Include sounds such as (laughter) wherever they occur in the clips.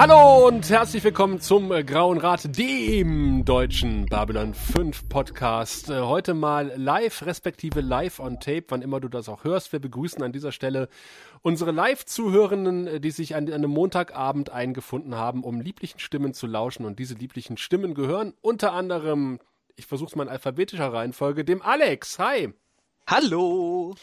Hallo und herzlich willkommen zum äh, Grauen Rat, dem deutschen Babylon 5 Podcast. Äh, heute mal live, respektive live on tape, wann immer du das auch hörst. Wir begrüßen an dieser Stelle unsere Live-Zuhörenden, äh, die sich an einem Montagabend eingefunden haben, um lieblichen Stimmen zu lauschen. Und diese lieblichen Stimmen gehören unter anderem, ich versuche es mal in alphabetischer Reihenfolge, dem Alex. Hi. Hallo.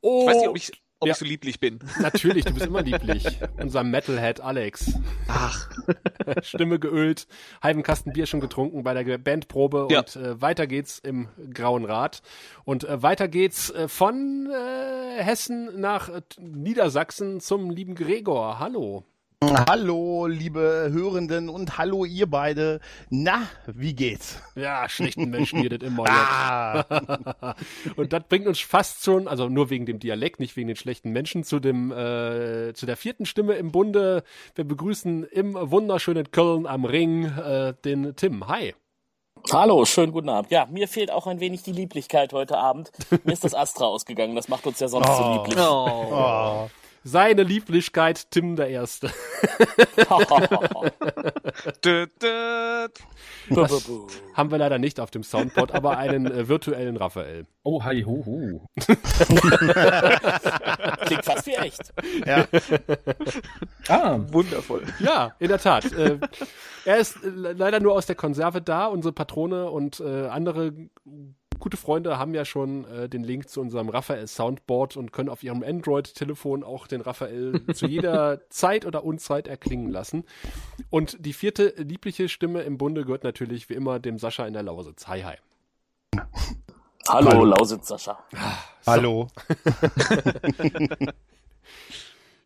Oh, Ich weiß nicht, ob ich, ob Ja. ich so lieblich bin. (laughs) Natürlich, du bist immer lieblich. Unser Metalhead Alex. Ach. (laughs) Stimme geölt, halben Kasten Bier schon getrunken bei der Bandprobe Ja. und äh, weiter geht's im Grauen Rad. Und äh, weiter geht's äh, von äh, Hessen nach äh, Niedersachsen zum lieben Gregor. Hallo. Hallo, liebe Hörenden und hallo ihr beide. Na, wie geht's? Ja, schlechten Menschen hier das immer. (laughs) Ah, Und das bringt uns fast schon, also nur wegen dem Dialekt, nicht wegen den schlechten Menschen, zu dem äh, zu der vierten Stimme im Bunde. Wir begrüßen im wunderschönen Köln am Ring äh, den Tim. Hi. Hallo, schönen guten Abend. Ja, mir fehlt auch ein wenig die Lieblichkeit heute Abend. Mir ist das Astra (laughs) ausgegangen, das macht uns ja sonst so Oh. lieblich. oh. Seine Lieblichkeit Tim der Erste. (laughs) Das haben wir leider nicht auf dem Soundboard, aber einen äh, virtuellen Raphael. Oh, hi, hu, hu. (laughs) Klingt fast wie echt. Ja, Ah, Wundervoll. Ja, in der Tat. äh, er ist äh, le- leider nur aus der Konserve da. Unsere Patrone und äh, andere gute Freunde haben ja schon äh, den Link zu unserem Raphael Soundboard und können auf ihrem Android-Telefon auch den Raphael (laughs) zu jeder Zeit oder Unzeit erklingen lassen. Und die vierte liebliche Stimme im Bunde gehört natürlich wie immer dem Sascha in der Lausitz. Hi, hi. Hallo, Hallo. Lausitz Sascha. hallo. (laughs) (laughs)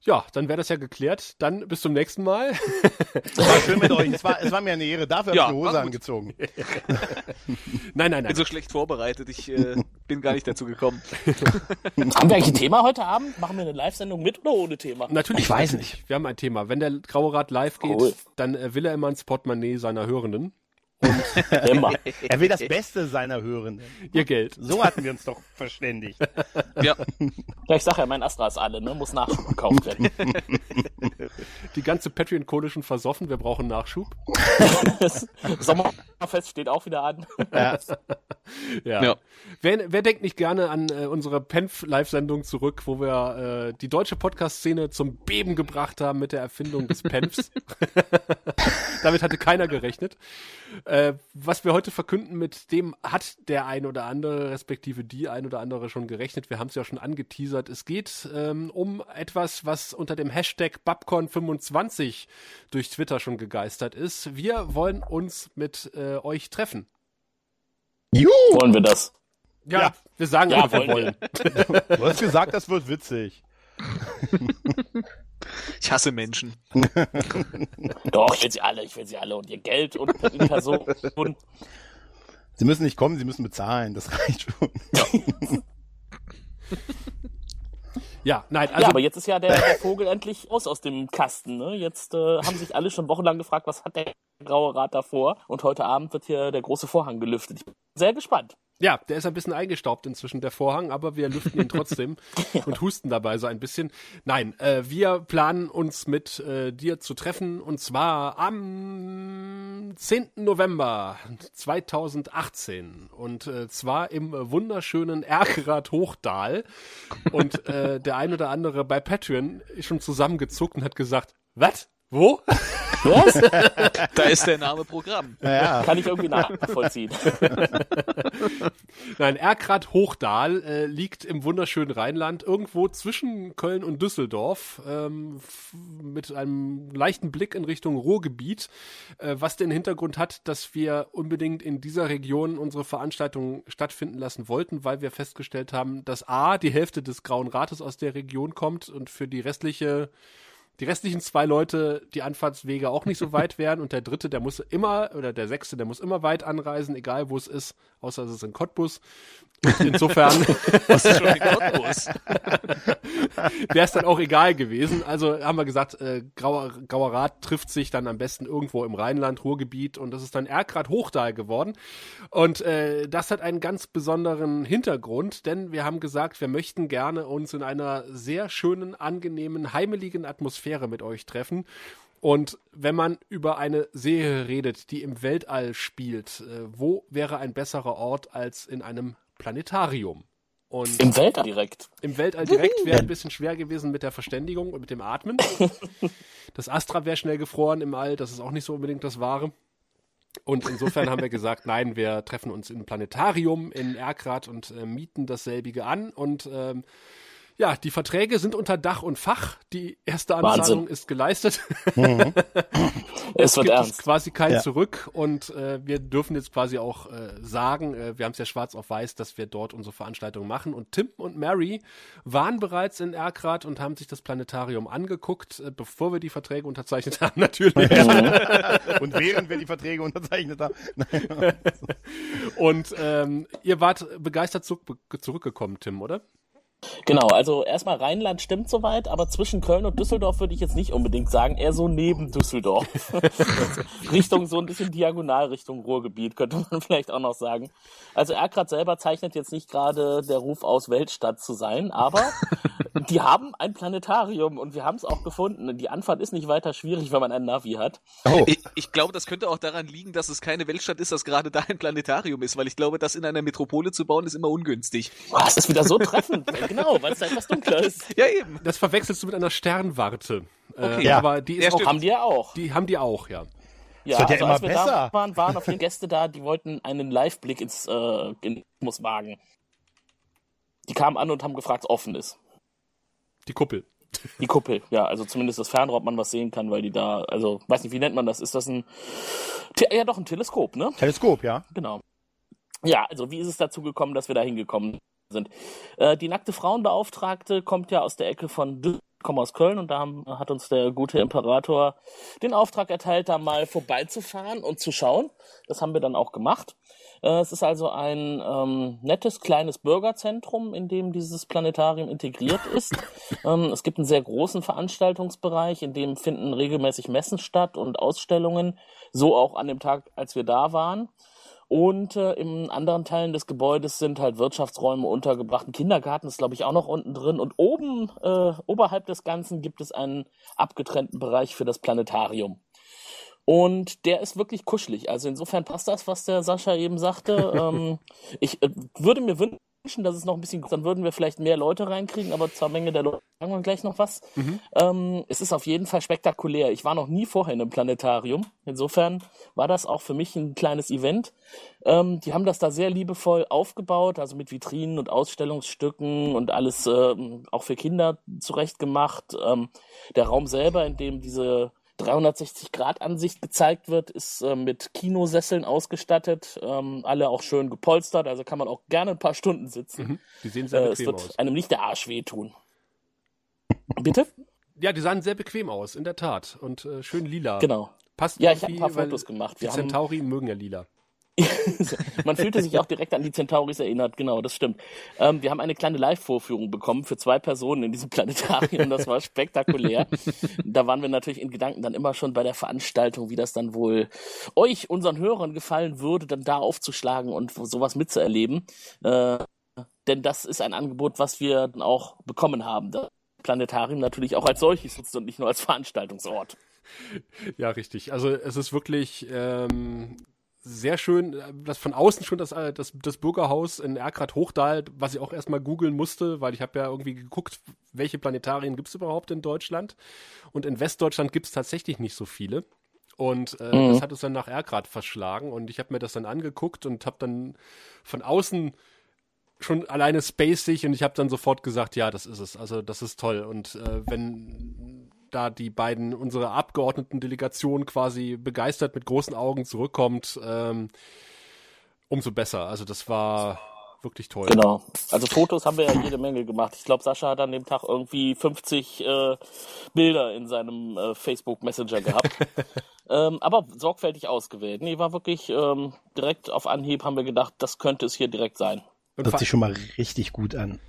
Ja, dann wäre das ja geklärt. Dann bis zum nächsten Mal. (laughs) War schön mit euch. Es war, es war mir eine Ehre. Dafür Ja, habe ich war Hose angezogen. (laughs) Nein, nein, bin nein. so schlecht vorbereitet. Ich äh, bin gar nicht dazu gekommen. (laughs) Haben wir eigentlich ein Thema heute Abend? Machen wir eine Live-Sendung mit oder ohne Thema? Natürlich. Ich weiß natürlich. Wir haben ein Thema. Wenn der Graue Rat live geht, Cool. dann äh, will er immer ins Portemonnaie seiner Hörenden. (laughs) Immer. Er will das Beste seiner Hörenden. Ihr Geld. So hatten wir uns doch verständigt. (laughs) Ja, Ja, ich sag ja, mein Astra ist alle, ne? Muss Nachschub gekauft werden. (laughs) Die ganze Patreon-Kohle schon versoffen. Wir brauchen Nachschub. Das Sommerfest steht auch wieder an. Ja. Ja. Ja. Wer, wer denkt nicht gerne an äh, unsere Penf-Live-Sendung zurück, wo wir äh, die deutsche Podcast-Szene zum Beben gebracht haben mit der Erfindung des Penfs? Damit hatte keiner gerechnet. Äh, was wir heute verkünden, mit dem hat der ein oder andere, respektive die ein oder andere schon gerechnet. Wir haben es ja schon angeteasert. Es geht ähm, um etwas, was unter dem Hashtag Babcon25 durch Twitter schon gegeistert ist. Wir wollen uns mit äh, euch treffen. Juhu, Wollen wir das? Ja, Ja. wir sagen Ja, wir wollen wollen. du hast gesagt, das wird witzig. (laughs) ich hasse Menschen. (laughs) Doch, ich will sie alle, ich will sie alle und ihr Geld und Person. Und Sie müssen nicht kommen, sie müssen bezahlen. Das reicht schon. Ja, nein, also ja, aber jetzt ist ja der, der Vogel endlich aus aus dem Kasten. Ne? Jetzt äh, haben sich alle schon wochenlang gefragt, was hat der Graue Rat davor? Und heute Abend wird hier der große Vorhang gelüftet. Ich bin sehr gespannt. Ja, der ist ein bisschen eingestaubt inzwischen, der Vorhang, aber wir lüften ihn trotzdem (laughs) und husten dabei so ein bisschen. Nein, äh, wir planen uns mit äh, dir zu treffen und zwar am 10. November 2018 und äh, zwar im wunderschönen Erkrath Hochdal und äh, der ein oder andere bei Patreon ist schon zusammengezuckt und hat gesagt, was? Wo? Was? (laughs) Da ist der Name Programm. Ja, Kann ich irgendwie nachvollziehen. Nein, Erkrath Hochdal äh, liegt im wunderschönen Rheinland, irgendwo zwischen Köln und Düsseldorf, ähm, mit einem leichten Blick in Richtung Ruhrgebiet, äh, was den Hintergrund hat, dass wir unbedingt in dieser Region unsere Veranstaltung stattfinden lassen wollten, weil wir festgestellt haben, dass A, die Hälfte des Grauen Rates aus der Region kommt und für die restliche die restlichen zwei Leute die Anfahrtswege auch nicht so weit (laughs) wären und der dritte, der muss immer, oder der sechste, der muss immer weit anreisen, egal wo es ist, außer es ist in Cottbus. Insofern (laughs) (laughs) wäre es dann auch egal gewesen. Also haben wir gesagt, äh, Grauer, Grauer Rat trifft sich dann am besten irgendwo im Rheinland, Ruhrgebiet und das ist dann Erkrath Hochdal geworden. Und äh, das hat einen ganz besonderen Hintergrund, denn wir haben gesagt, wir möchten gerne uns in einer sehr schönen, angenehmen, heimeligen Atmosphäre mit euch treffen. Und wenn man über eine Serie redet, die im Weltall spielt, äh, wo wäre ein besserer Ort als in einem Planetarium? Und Im Weltall direkt. im Weltall direkt wäre ein bisschen schwer gewesen mit der Verständigung und mit dem Atmen. (laughs) Das Astra wäre schnell gefroren im All, das ist auch nicht so unbedingt das Wahre. Und insofern haben wir gesagt, (laughs) nein, wir treffen uns im Planetarium in Erkrath und äh, mieten dasselbige an. Und ähm, ja, die Verträge sind unter Dach und Fach. Die erste Anzahlung ist geleistet. (laughs) Es wird gibt ernst. es quasi kein Ja. Zurück und äh, wir dürfen jetzt quasi auch äh, sagen, äh, wir haben es ja schwarz auf weiß, dass wir dort unsere Veranstaltung machen und Tim und Mary waren bereits in Erkrath und haben sich das Planetarium angeguckt, äh, bevor wir die Verträge unterzeichnet (laughs) haben, natürlich. (laughs) Und während wir die Verträge unterzeichnet haben. Und ähm, ihr wart begeistert zurück, zurückgekommen, Tim, oder? Genau, also erstmal Rheinland stimmt soweit, aber zwischen Köln und Düsseldorf würde ich jetzt nicht unbedingt sagen, eher so neben Düsseldorf. (laughs) Richtung so ein bisschen diagonal Richtung Ruhrgebiet, könnte man (laughs) vielleicht auch noch sagen. Also Erkrath selber zeichnet jetzt nicht gerade der Ruf aus, Weltstadt zu sein, aber (laughs) die haben ein Planetarium und wir haben es auch gefunden. Die Anfahrt ist nicht weiter schwierig, wenn man ein Navi hat. Oh. Ich, ich glaube, das könnte auch daran liegen, dass es keine Weltstadt ist, dass gerade da ein Planetarium ist, weil ich glaube, das in einer Metropole zu bauen, ist immer ungünstig. Oh, das ist wieder so treffend. Genau, weil es da etwas dunkler ist. Ja, eben. Das verwechselst du mit einer Sternwarte. Okay. Äh, Ja. Aber die ist Ja, auch. Haben die ja auch. die haben die auch, ja. Ja, wird ja also immer als wir besser. da waren, waren auf jeden Gäste da, die wollten einen Live-Blick ins äh, in muss wagen. Die kamen an und haben gefragt, ob offen ist. Die Kuppel. Die Kuppel, ja, also zumindest das Fernrohr, ob man was sehen kann, weil die da, also weiß nicht, wie nennt man das? Ist das ein, ja doch ein Teleskop, ne? Teleskop, ja. Genau. Ja, also wie ist es dazu gekommen, dass wir da hingekommen sind? Äh, die nackte Frauenbeauftragte kommt ja aus der Ecke von Düsseldorf, kommt aus Köln und da haben, hat uns der gute Imperator den Auftrag erteilt, da mal vorbeizufahren und zu schauen. Das haben wir dann auch gemacht. Äh, es ist also ein ähm, nettes kleines Bürgerzentrum, in dem dieses Planetarium integriert ist. (laughs) ähm, es gibt einen sehr großen Veranstaltungsbereich, in dem finden regelmäßig Messen statt und Ausstellungen, so auch an dem Tag, als wir da waren. Und äh, in anderen Teilen des Gebäudes sind halt Wirtschaftsräume untergebracht. Ein Kindergarten ist, glaube ich, auch noch unten drin. Und oben, äh, oberhalb des Ganzen, gibt es einen abgetrennten Bereich für das Planetarium. Und der ist wirklich kuschelig. Also insofern passt das, was der Sascha eben sagte. (laughs) ähm, ich äh, würde mir wünschen, dass es noch ein bisschen, dann würden wir vielleicht mehr Leute reinkriegen, aber zur Menge der Leute sagen wir gleich noch was. Ähm, es ist auf jeden Fall spektakulär. Ich war noch nie vorher in einem Planetarium. Insofern war das auch für mich ein kleines Event. Ähm, die haben das da sehr liebevoll aufgebaut, also mit Vitrinen und Ausstellungsstücken und alles ähm, auch für Kinder zurechtgemacht. Ähm, der Raum selber, in dem diese 360-Grad-Ansicht gezeigt wird, ist äh, mit Kinosesseln ausgestattet, ähm, alle auch schön gepolstert, also kann man auch gerne ein paar Stunden sitzen. Mhm. Die sehen sehr Äh, es bequem wird aus. einem nicht der Arsch wehtun. Bitte? Ja, die sahen sehr bequem aus, in der Tat. Und äh, schön lila. Genau. Passt Ja, ich habe ein paar Fotos gemacht. Die Wir haben, Centauri mögen ja lila. (laughs) man fühlte sich auch direkt an die Centauris erinnert, genau, das stimmt. Ähm, wir haben eine kleine Live-Vorführung bekommen für zwei Personen in diesem Planetarium, das war spektakulär. da waren wir natürlich in Gedanken dann immer schon bei der Veranstaltung, wie das dann wohl euch, unseren Hörern gefallen würde, dann da aufzuschlagen und sowas mitzuerleben. Äh, denn das ist ein Angebot, was wir dann auch bekommen haben. Das Planetarium natürlich auch als solches nutzt und nicht nur als Veranstaltungsort. Ja, richtig. Also es ist wirklich ähm, sehr schön, äh, das von außen schon das, äh, das, das Bürgerhaus in Erkrath Hochdahl, was ich auch erstmal googeln musste, weil ich habe ja irgendwie geguckt, welche Planetarien gibt es überhaupt in Deutschland. Und in Westdeutschland gibt es tatsächlich nicht so viele. Und äh, Mhm. das hat uns dann nach Erkrath verschlagen und ich habe mir das dann angeguckt und habe dann von außen schon alleine spacig und ich habe dann sofort gesagt, ja, das ist es. Also das ist toll. Und äh, wenn da die beiden, unsere Abgeordneten-Delegation quasi begeistert mit großen Augen zurückkommt, ähm, umso besser. Also das war wirklich toll. Genau. Also Fotos haben wir ja jede Menge gemacht. Ich glaube, Sascha hat an dem Tag irgendwie 50 äh, Bilder in seinem äh, Facebook Messenger gehabt. (laughs) ähm, aber sorgfältig ausgewählt. Nee, war wirklich ähm, direkt auf Anhieb haben wir gedacht, das könnte es hier direkt sein. Und Hört sich schon mal richtig gut an.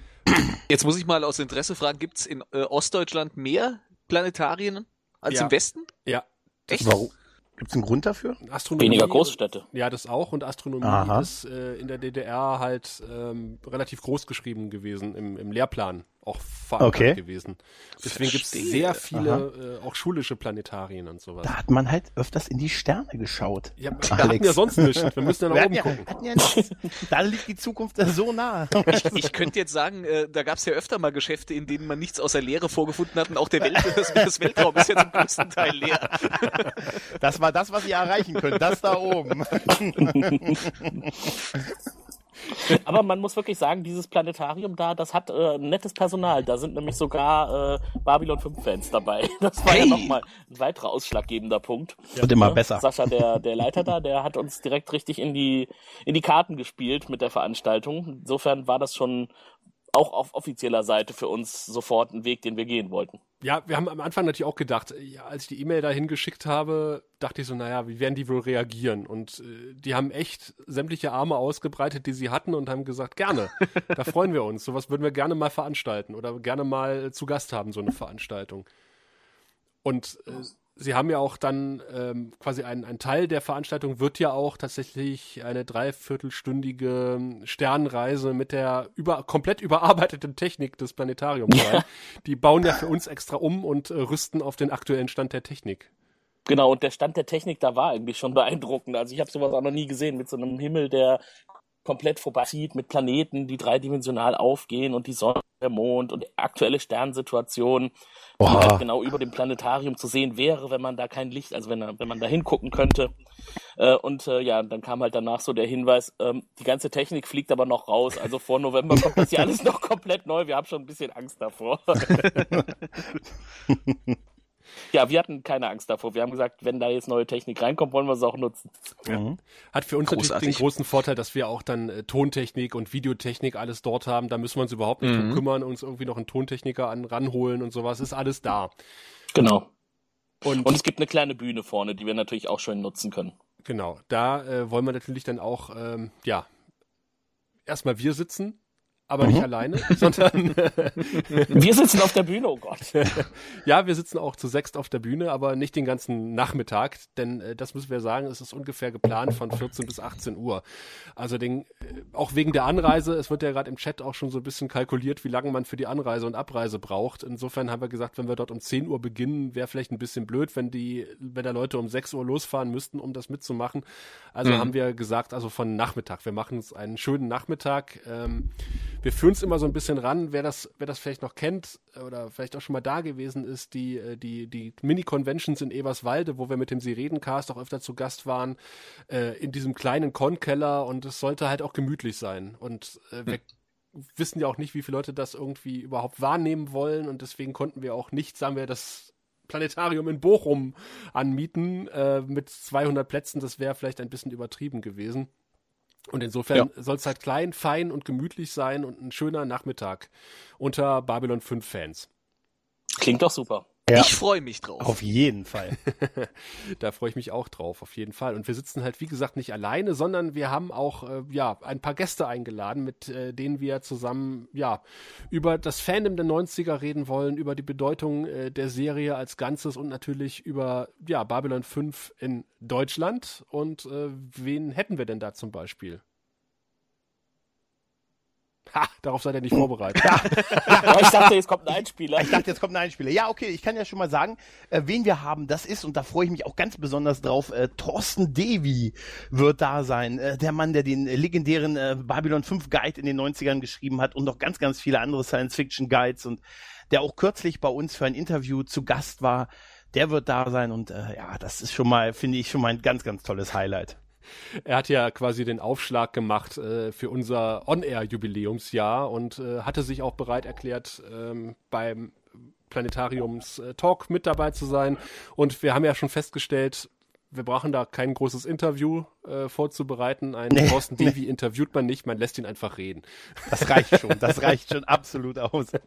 Jetzt muss ich mal aus Interesse fragen, gibt's in äh, Ostdeutschland mehr Planetarien als Ja. im Westen? ja, Echt? Warum? Gibt es einen Grund dafür? Astronomie. Weniger Großstädte. Ja, das auch. Und Astronomie Aha. ist äh, in der DDR halt ähm, relativ groß geschrieben gewesen im, im Lehrplan. Auch verankert Okay. gewesen. Deswegen gibt es sehr viele äh, auch schulische Planetarien und sowas. Da hat man halt öfters in die Sterne geschaut. Ja, wir hatten ja sonst nichts. Wir müssen ja nach Wir oben hatten ja, gucken. hatten ja. Da liegt die Zukunft so nah. (laughs) Ich, ich könnte jetzt sagen, äh, da gab es ja öfter mal Geschäfte, in denen man nichts außer Leere vorgefunden hat und auch der Welt, (laughs) das, das Weltraum ist ja zum größten Teil leer. Das war das, was ihr erreichen könnt. Das da oben. (laughs) (laughs) Aber man muss wirklich sagen, dieses Planetarium da, das hat äh, nettes Personal. Da sind nämlich sogar äh, Babylon 5 Fans dabei. (laughs) Das war ja Hey! nochmal ein weiterer ausschlaggebender Punkt. Wird immer Ne? besser. Sascha, der, der Leiter da, der hat uns direkt richtig in die, in die Karten gespielt mit der Veranstaltung. Insofern war das schon auch auf offizieller Seite für uns sofort ein Weg, den wir gehen wollten. Ja, wir haben am Anfang natürlich auch gedacht, ja, als ich die E-Mail dahin geschickt habe, dachte ich so, naja, wie werden die wohl reagieren? Und äh, die haben echt sämtliche Arme ausgebreitet, die sie hatten und haben gesagt, gerne, (laughs) da freuen wir uns. Sowas würden wir gerne mal veranstalten oder gerne mal zu Gast haben, so eine Veranstaltung. Und äh, sie haben ja auch dann ähm, quasi ein, ein Teil der Veranstaltung wird ja auch tatsächlich eine dreiviertelstündige Sternreise mit der über, komplett überarbeiteten Technik des Planetariums sein. Die bauen ja für uns extra um und äh, rüsten auf den aktuellen Stand der Technik. Genau, und der Stand der Technik da war eigentlich schon beeindruckend. Also ich habe sowas auch noch nie gesehen mit so einem Himmel, der komplett vorbeizieht, mit Planeten, die dreidimensional aufgehen und die Sonne, der Mond und die aktuelle Sternsituation, die halt genau über dem Planetarium zu sehen wäre, wenn man da kein Licht, also wenn, wenn man da hingucken könnte. Äh, und äh, ja, dann kam halt danach so der Hinweis, ähm, die ganze Technik fliegt aber noch raus. Also vor November kommt das hier (laughs) alles noch komplett neu. Wir haben schon ein bisschen Angst davor. (laughs) (laughs) ja, wir hatten keine Angst davor. Wir haben gesagt, wenn da jetzt neue Technik reinkommt, wollen wir sie auch nutzen. Hat für uns natürlich Großartig. den großen Vorteil, dass wir auch dann äh, Tontechnik und Videotechnik alles dort haben. Da müssen wir uns überhaupt nicht drum kümmern, uns irgendwie noch einen Tontechniker an, ranholen und sowas. Ist alles da. Genau. Und, Und es gibt eine kleine Bühne vorne, die wir natürlich auch schön nutzen können. genau, da äh, wollen wir natürlich dann auch, ähm, ja, erstmal wir sitzen, aber nicht alleine, (laughs) sondern (laughs) Wir sitzen auf der Bühne, oh Gott. (laughs) ja, wir sitzen auch zu sechst auf der Bühne, aber nicht den ganzen Nachmittag, denn äh, das müssen wir sagen, es ist ungefähr geplant von 14 bis 18 Uhr. Also den, äh, auch wegen der Anreise, es wird ja gerade im Chat auch schon so ein bisschen kalkuliert, wie lange man für die Anreise und Abreise braucht. Insofern haben wir gesagt, wenn wir dort um 10 Uhr beginnen, wäre vielleicht ein bisschen blöd, wenn die, wenn da Leute um 6 Uhr losfahren müssten, um das mitzumachen. Also haben wir gesagt, also von Nachmittag. Wir machen uns einen schönen Nachmittag. Ähm, wir führen es immer so ein bisschen ran, wer das, wer das vielleicht noch kennt äh, oder vielleicht auch schon mal da gewesen ist, die, äh, die, die Mini-Conventions in Eberswalde, wo wir mit dem Sirenencast auch öfter zu Gast waren, äh, in diesem kleinen Konkeller und es sollte halt auch gemütlich sein. Und äh, wir wissen ja auch nicht, wie viele Leute das irgendwie überhaupt wahrnehmen wollen und deswegen konnten wir auch nicht, sagen wir, das Planetarium in Bochum anmieten äh, mit 200 Plätzen. Das wäre vielleicht ein bisschen übertrieben gewesen. Und insofern soll es halt klein, fein und gemütlich sein und ein schöner Nachmittag unter Babylon 5 Fans. Klingt doch super. Ja. Ich freue mich drauf. Auf jeden Fall. (laughs) Da freue ich mich auch drauf, auf jeden Fall. Und wir sitzen halt, wie gesagt, nicht alleine, sondern wir haben auch, äh, ja, ein paar Gäste eingeladen, mit äh, denen wir zusammen, ja, über das Fandom der 90er reden wollen, über die Bedeutung äh, der Serie als Ganzes und natürlich über, ja, Babylon 5 in Deutschland. Und äh, wen hätten wir denn da zum Beispiel? Ha, darauf seid ihr nicht vorbereitet. Ja, ich dachte, jetzt kommt ein Einspieler. Ich dachte, jetzt kommt ein Einspieler. Ja, okay, ich kann ja schon mal sagen, äh, wen wir haben, das ist, und da freue ich mich auch ganz besonders drauf, äh, Thorsten Devi wird da sein. Äh, der Mann, der den äh, legendären äh, Babylon 5 Guide in den 90ern geschrieben hat und noch ganz, ganz viele andere Science-Fiction-Guides und der auch kürzlich bei uns für ein Interview zu Gast war. Der wird da sein und äh, ja, das ist schon mal, finde ich, schon mal ein ganz, ganz tolles Highlight. (laughs) Er hat ja quasi den Aufschlag gemacht äh, für unser On-Air-Jubiläumsjahr und äh, hatte sich auch bereit erklärt, ähm, beim Planetariums-Talk mit dabei zu sein. Und wir haben ja schon festgestellt, wir brauchen da kein großes Interview äh, vorzubereiten. Ein Nee, Thorsten Devi interviewt man nicht, man lässt ihn einfach reden. Das reicht schon, das (laughs) reicht schon absolut aus. (laughs)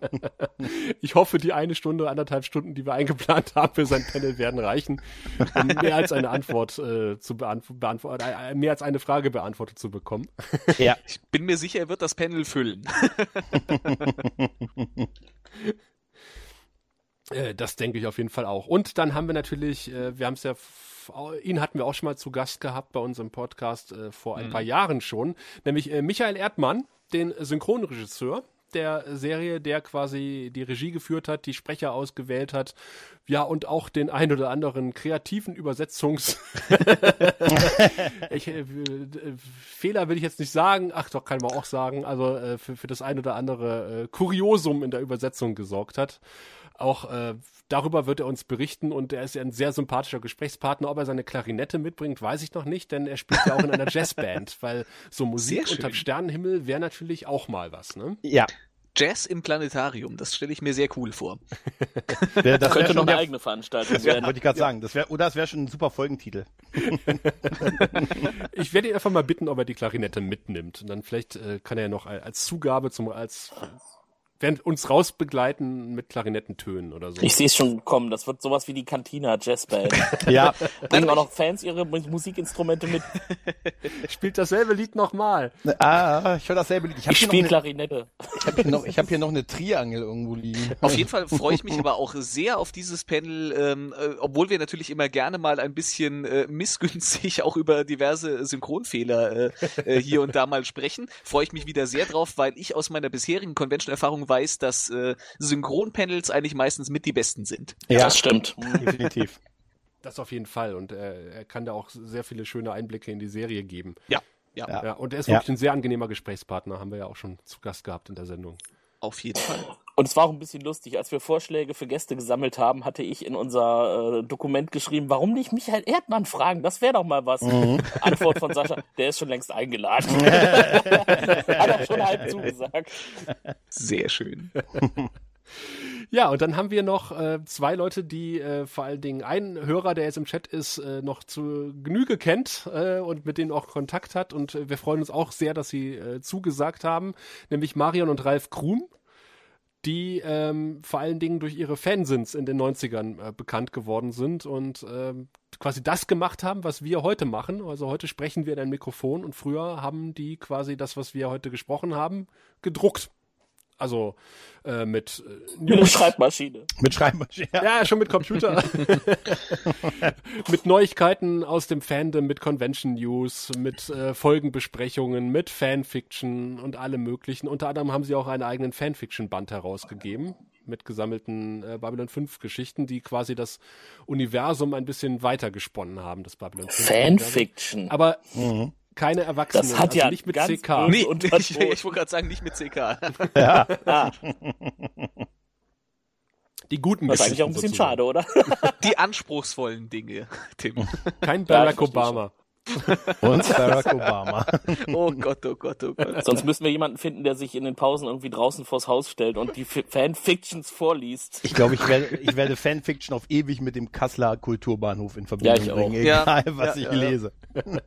Ich hoffe, die eine Stunde, anderthalb Stunden, die wir eingeplant haben für sein Panel, werden reichen, um mehr als eine Antwort äh, zu beantworten, beantwort äh, mehr als eine Frage beantwortet zu bekommen. Ja, (laughs) Ich bin mir sicher, er wird das Panel füllen. Äh, das denke ich auf jeden Fall auch. Und dann haben wir natürlich, äh, wir haben es ja, ihn hatten wir auch schon mal zu Gast gehabt bei unserem Podcast äh, vor ein paar Jahren schon, nämlich äh, Michael Erdmann, den Synchronregisseur, der Serie, der quasi die Regie geführt hat, die Sprecher ausgewählt hat, ja, und auch den ein oder anderen kreativen Übersetzungs (laughs) ich, äh, Fehler will ich jetzt nicht sagen, ach doch, kann man auch sagen, also äh, für, für das ein oder andere äh, Kuriosum in der Übersetzung gesorgt hat. Auch äh, darüber wird er uns berichten und er ist ja ein sehr sympathischer Gesprächspartner. Ob er seine Klarinette mitbringt, weiß ich noch nicht, denn er spielt ja auch in einer (laughs) Jazzband, weil so Musik Sehr schön. unter Sternenhimmel wäre natürlich auch mal was, ne? Ja. Jazz im Planetarium, das stelle ich mir sehr cool vor. (laughs) Der, das wär Könnte noch eine eigene Veranstaltung das wär, werden. wollte ich gerade sagen. Das wär, oder es wäre schon ein super Folgentitel. (laughs) Ich werde ihn einfach mal bitten, ob er die Klarinette mitnimmt. Und dann vielleicht äh, kann er ja noch als Zugabe zum, als während uns rausbegleiten mit Klarinettentönen oder so. Ich sehe es schon kommen. Das wird sowas wie die Cantina Jazzband. (laughs) Ja. Bringen auch noch Fans ihre Mu- Musikinstrumente mit. (laughs) spielt dasselbe Lied nochmal. ah, ich höre dasselbe Lied. Ich habe Ich spiele Klarinette. ich hab hier, hab hier noch eine Triangel irgendwo liegen. Auf jeden Fall freue ich mich aber auch sehr auf dieses Panel, ähm, äh, obwohl wir natürlich immer gerne mal ein bisschen äh, missgünstig auch über diverse Synchronfehler äh, äh, hier und da mal sprechen. Freue ich mich wieder sehr drauf, weil ich aus meiner bisherigen Convention-Erfahrung weiß, dass äh, Synchronpanels eigentlich meistens mit die besten sind. Ja, Das stimmt. (laughs) definitiv. Das auf jeden Fall. Und äh, er kann da auch sehr viele schöne Einblicke in die Serie geben. Ja, ja, Ja. Ja, und er ist Ja. wirklich ein sehr angenehmer Gesprächspartner, haben wir ja auch schon zu Gast gehabt in der Sendung. auf jeden Fall. Und es war auch ein bisschen lustig, als wir Vorschläge für Gäste gesammelt haben, hatte ich in unser äh, Dokument geschrieben, warum nicht Michael Erdmann fragen? Das wäre doch mal was. (laughs) Antwort von Sascha, der ist schon längst eingeladen. (laughs) Hat auch schon halb zugesagt. Sehr schön. (laughs) Ja, und dann haben wir noch äh, zwei Leute, die äh, vor allen Dingen einen Hörer, der jetzt im Chat ist, äh, noch zu Genüge kennt äh, und mit denen auch Kontakt hat. Und äh, wir freuen uns auch sehr, dass sie äh, zugesagt haben, nämlich Marion und Ralf Krum, die ähm, vor allen Dingen durch ihre Fansins in den 90ern äh, bekannt geworden sind und ähm, quasi das gemacht haben, was wir heute machen. Also heute sprechen wir in ein Mikrofon und früher haben die quasi das, was wir heute gesprochen haben, gedruckt. Also äh, mit äh, eine Schreibmaschine. Mit Schreibmaschine. Ja. ja, schon mit Computer. (laughs) mit Neuigkeiten aus dem Fandom, mit Convention News, mit äh, Folgenbesprechungen, mit Fanfiction und allem möglichen. Unter anderem haben sie auch einen eigenen Fanfiction-Band herausgegeben mit gesammelten äh, Babylon 5 Geschichten, die quasi das Universum ein bisschen weiter gesponnen haben, das Babylon 5. Fanfiction. Aber keine Erwachsenen, Das hat also ja nicht mit ganz CK. Nee, und ich, ich, wollte gerade sagen, nicht mit CK. Ah, Die guten das ist eigentlich auch ein bisschen sozusagen. schade, oder? Die anspruchsvollen Dinge, Tim. Kein Ja, Barack ich Obama. (laughs) Und Barack Obama. Oh Gott, oh Gott, oh Gott. Sonst müssen wir jemanden finden, der sich in den Pausen irgendwie draußen vors Haus stellt und die F- Fanfictions vorliest. Ich glaube, ich werde, ich werde Fanfiction auf ewig mit dem Kasseler Kulturbahnhof in Verbindung Ja, ich auch. bringen, Ja, egal was ja, ich ja, ja. lese. (laughs)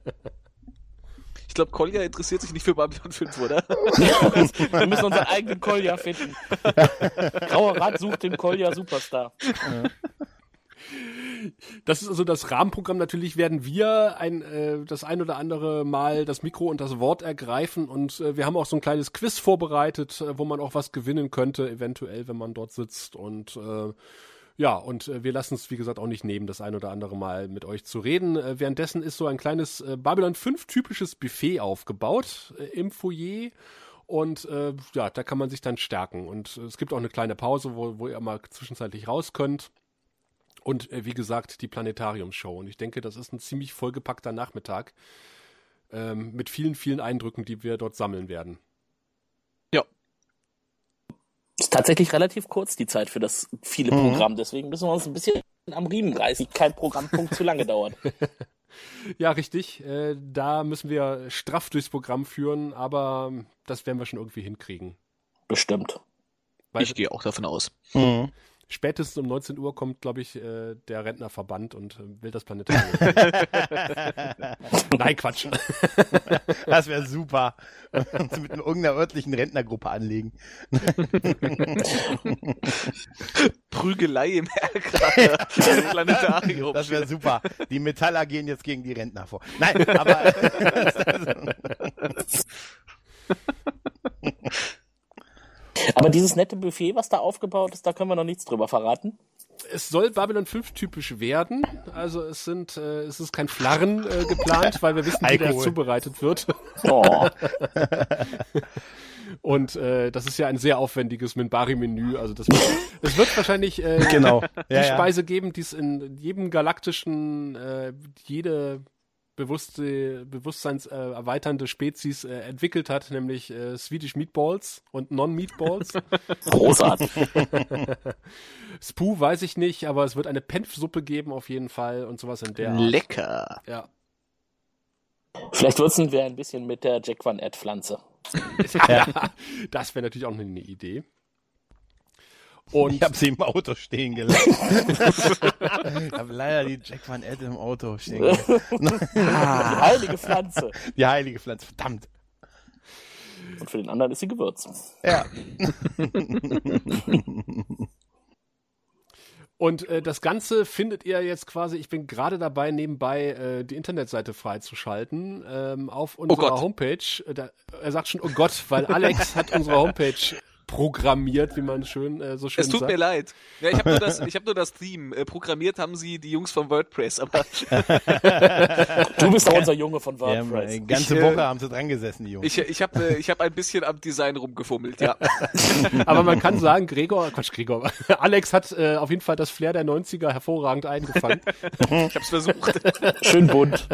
Ich glaube, Kolja interessiert sich nicht für Babylon 5, oder? (laughs) wir müssen unseren eigenen Kolja finden. (laughs) Grauer Rat sucht den Kolja Superstar. Das ist also das Rahmenprogramm. Natürlich werden wir ein, äh, das ein oder andere Mal das Mikro und das Wort ergreifen und äh, wir haben auch so ein kleines Quiz vorbereitet, äh, wo man auch was gewinnen könnte, eventuell, wenn man dort sitzt und äh, ja, und äh, wir lassen es, wie gesagt, auch nicht nehmen, das ein oder andere Mal mit euch zu reden. Äh, währenddessen ist so ein kleines äh, Babylon 5 typisches Buffet aufgebaut äh, im Foyer. Und äh, ja, da kann man sich dann stärken. Und äh, es gibt auch eine kleine Pause, wo, wo ihr mal zwischenzeitlich raus könnt. Und wie gesagt, die Planetarium-Show. Und ich denke, das ist ein ziemlich vollgepackter Nachmittag ähm, mit vielen, vielen Eindrücken, die wir dort sammeln werden. Ist tatsächlich relativ kurz die Zeit für das viele Mhm. Programm, deswegen müssen wir uns ein bisschen am Riemen reißen, kein Programmpunkt zu lange dauert. (laughs) Ja, richtig. Äh, da müssen wir straff durchs Programm führen, aber das werden wir schon irgendwie hinkriegen. Bestimmt. Weil Ich gehe auch davon aus. Mhm. Spätestens um 19 Uhr kommt, glaube ich, äh, der Rentnerverband und äh, will das Planetarium. (laughs) Nein, Quatsch. (laughs) Das wäre super. Uns mit irgendeiner örtlichen Rentnergruppe anlegen. (laughs) Prügelei im Erkrater Planetarium. Das wäre super. Die Metaller gehen jetzt gegen die Rentner vor. Nein, aber Aber dieses nette Buffet, was da aufgebaut ist, da können wir noch nichts drüber verraten. Es soll Babylon 5 typisch werden. Also es sind, äh, es ist kein Flarren äh, geplant, weil wir wissen, wie Alkohol. zubereitet wird. Oh, (laughs) Und äh, das ist ja ein sehr aufwendiges Minbari-Menü. Also das wird, es wird wahrscheinlich äh, Genau. die Ja, ja. Speise geben, die es in jedem galaktischen, äh, jede bewusste, bewusstseins äh, erweiternde Spezies äh, entwickelt hat, nämlich äh, Swedish Meatballs und Non-Meatballs. (laughs) Großartig. (laughs) Spoo weiß ich nicht, aber es wird eine Penf-Suppe geben auf jeden Fall und sowas in der Art. Lecker. Ja. Vielleicht würzen wir ein bisschen mit der Jack Van Ed Pflanze. (laughs) das wäre natürlich auch eine Idee. Und Ich habe sie im Auto stehen gelassen. ich habe leider die Jack Van Ed im Auto stehen (laughs) gelassen. Die heilige Pflanze. Die heilige Pflanze, verdammt. Und für den anderen ist sie gewürzt. Ja. (laughs) Und äh, das Ganze findet ihr jetzt quasi, ich bin gerade dabei, nebenbei äh, die Internetseite freizuschalten ähm, auf unserer Gott. Homepage. Äh, da, er sagt schon, oh Gott, weil Alex hat unsere Homepage programmiert, wie man schön äh, so schön Es tut sagt. mir leid. Ja, ich habe nur, das- ich hab nur das Theme. Äh, programmiert haben sie die Jungs von WordPress, aber (laughs) Du bist doch unser Junge von ja WordPress. eine ganze Ich, äh, Woche haben sie dran gesessen, die Jungs. ich, ich habe äh, ich hab ein bisschen am Design rumgefummelt, ja. (laughs) Aber man kann sagen, Gregor, Quatsch, Gregor, (laughs) Alex hat äh, auf jeden Fall das Flair der 90er hervorragend eingefangen. Ich hab's versucht. Schön bunt.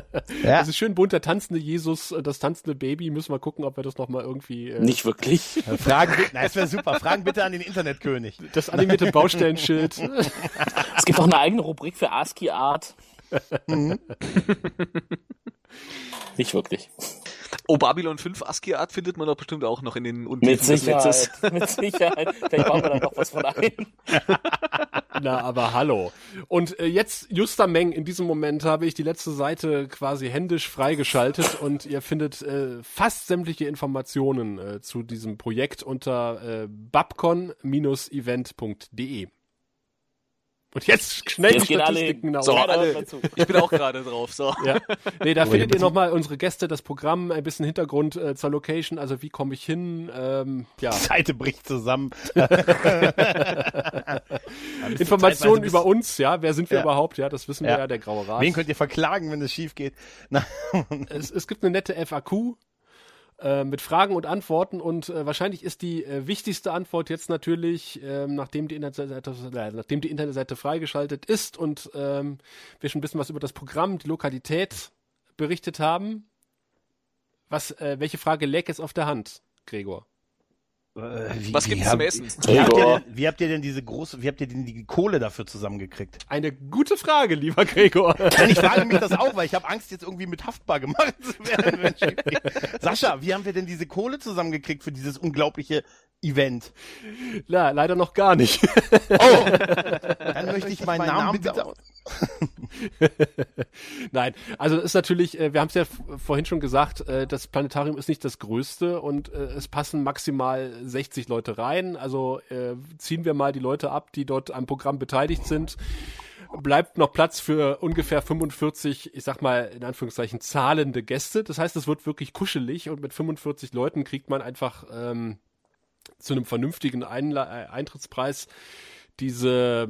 ja. Das ist schön bunt, der tanzende Jesus, äh, das tanzende Baby. Müssen wir gucken, ob wir das nochmal irgendwie... Äh, Nicht wirklich. Fragen, na, das wäre super. Fragen bitte an den Internetkönig. Das animierte Baustellenschild. (laughs) Es gibt auch eine eigene Rubrik für ASCII Art. Nicht wirklich. Oh, Babylon 5 ASCII Art findet man doch bestimmt auch noch in den Mit Untiefen des Netzes. Sicherheit. Mit Sicherheit. Vielleicht bauen wir da noch was von ein. (laughs) Na, aber hallo. Und äh, jetzt, Juster Meng, in diesem Moment habe ich die letzte Seite quasi händisch freigeschaltet und ihr findet äh, fast sämtliche Informationen äh, zu diesem Projekt unter äh, babcon-event.de. Und jetzt schnell Jetzt die Statistiken nach So, alle, ich bin auch gerade drauf, so. Ja. Nee, da Oh, findet ihr nochmal unsere Gäste, das Programm, ein bisschen Hintergrund äh, zur Location, also wie komme ich hin, ähm, ja. Die Seite bricht zusammen. (laughs) Informationen über uns, ja, wer sind wir Ja. überhaupt, ja, das wissen wir Ja. ja, der Graue Rat. Wen könnt ihr verklagen, wenn es schief geht? Na, (laughs) (laughs) es, es gibt eine nette FAQ äh, mit Fragen und Antworten und äh, wahrscheinlich ist die äh, wichtigste Antwort jetzt natürlich, ähm, nachdem, die Internetseite, äh, nachdem die Internetseite freigeschaltet ist und ähm, wir schon ein bisschen was über das Programm, die Lokalität berichtet haben. Was, äh, welche Frage lag jetzt auf der Hand, Gregor? Wie, Was gibt's zum Essen? Wie habt, denn, wie habt ihr denn diese große, wie habt ihr denn die Kohle dafür zusammengekriegt? Eine gute Frage, lieber Gregor. Nein, ich frage mich das auch, weil ich habe Angst, jetzt irgendwie mit haftbar gemacht zu werden. Sascha, wie haben wir denn diese Kohle zusammengekriegt für dieses unglaubliche Event? Na, leider noch gar nicht. Oh, (laughs) dann möchte ich meinen Namen bitte. (laughs) Nein, also ist natürlich, äh, wir haben es ja vorhin schon gesagt, äh, das Planetarium ist nicht das größte und äh, es passen maximal 60 Leute rein. Also ziehen wir mal die Leute ab, die dort am Programm beteiligt sind. Bleibt noch Platz für ungefähr 45, ich sag mal in Anführungszeichen, zahlende Gäste. Das heißt, es wird wirklich kuschelig und mit 45 Leuten kriegt man einfach ähm, zu einem vernünftigen Einla Eintrittspreis diese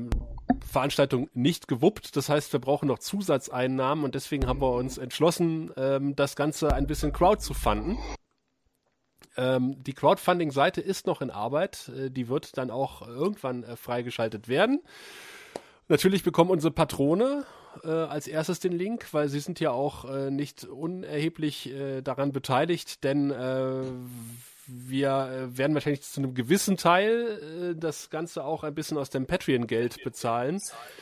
Veranstaltung nicht gewuppt. Das heißt, wir brauchen noch Zusatzeinnahmen und deswegen haben wir uns entschlossen, ähm, das Ganze ein bisschen crowd zu funden. Ähm, die Crowdfunding-Seite ist noch in Arbeit. Äh, die wird dann auch irgendwann äh, freigeschaltet werden. Natürlich bekommen unsere Patrone äh, als erstes den Link, weil sie sind ja auch äh, nicht unerheblich äh, daran beteiligt, denn äh, wir äh, werden wahrscheinlich zu einem gewissen Teil äh, das Ganze auch ein bisschen aus dem Patreon-Geld bezahlen.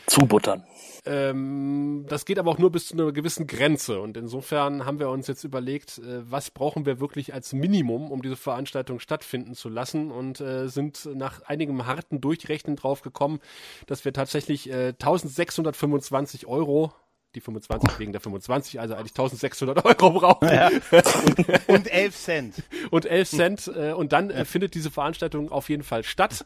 Zubuttern. Ähm, das geht aber auch nur bis zu einer gewissen Grenze. Und insofern haben wir uns jetzt überlegt, äh, was brauchen wir wirklich als Minimum, um diese Veranstaltung stattfinden zu lassen und äh, sind nach einigem harten Durchrechnen drauf gekommen, dass wir tatsächlich äh, 1625 Euro die 25 wegen der 25, also eigentlich 1600 Euro brauchen (laughs) Und 11 Cent. und 11 Cent äh, und dann äh, findet diese Veranstaltung auf jeden Fall statt.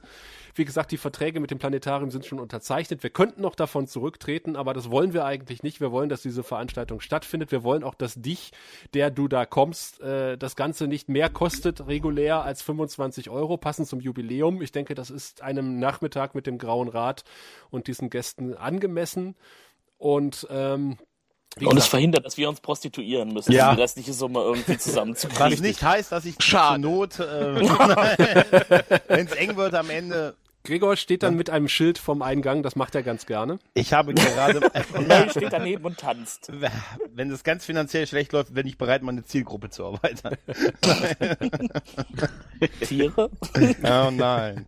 Wie gesagt, die Verträge mit dem Planetarium sind schon unterzeichnet. Wir könnten noch davon zurücktreten, aber das wollen wir eigentlich nicht. Wir wollen, dass diese Veranstaltung stattfindet. Wir wollen auch, dass dich, der du da kommst, äh, das Ganze nicht mehr kostet regulär als 25 Euro, passend zum Jubiläum. Ich denke, das ist einem Nachmittag mit dem Grauen Rat und diesen Gästen angemessen. Und ähm, Wie Und es verhindert, dass wir uns prostituieren müssen, Ja. um die restliche Summe irgendwie Was zusammenzukriegen. nicht heißt, dass ich zur Schade. Not, äh, (laughs) wenn es eng wird am Ende, Gregor steht dann mit einem Schild vom Eingang, das macht er ganz gerne. ich habe gerade, (laughs) Und Mary steht daneben und tanzt. (laughs) wenn es ganz finanziell schlecht läuft, bin ich bereit, meine Zielgruppe zu erweitern. (laughs) Tiere? Oh nein.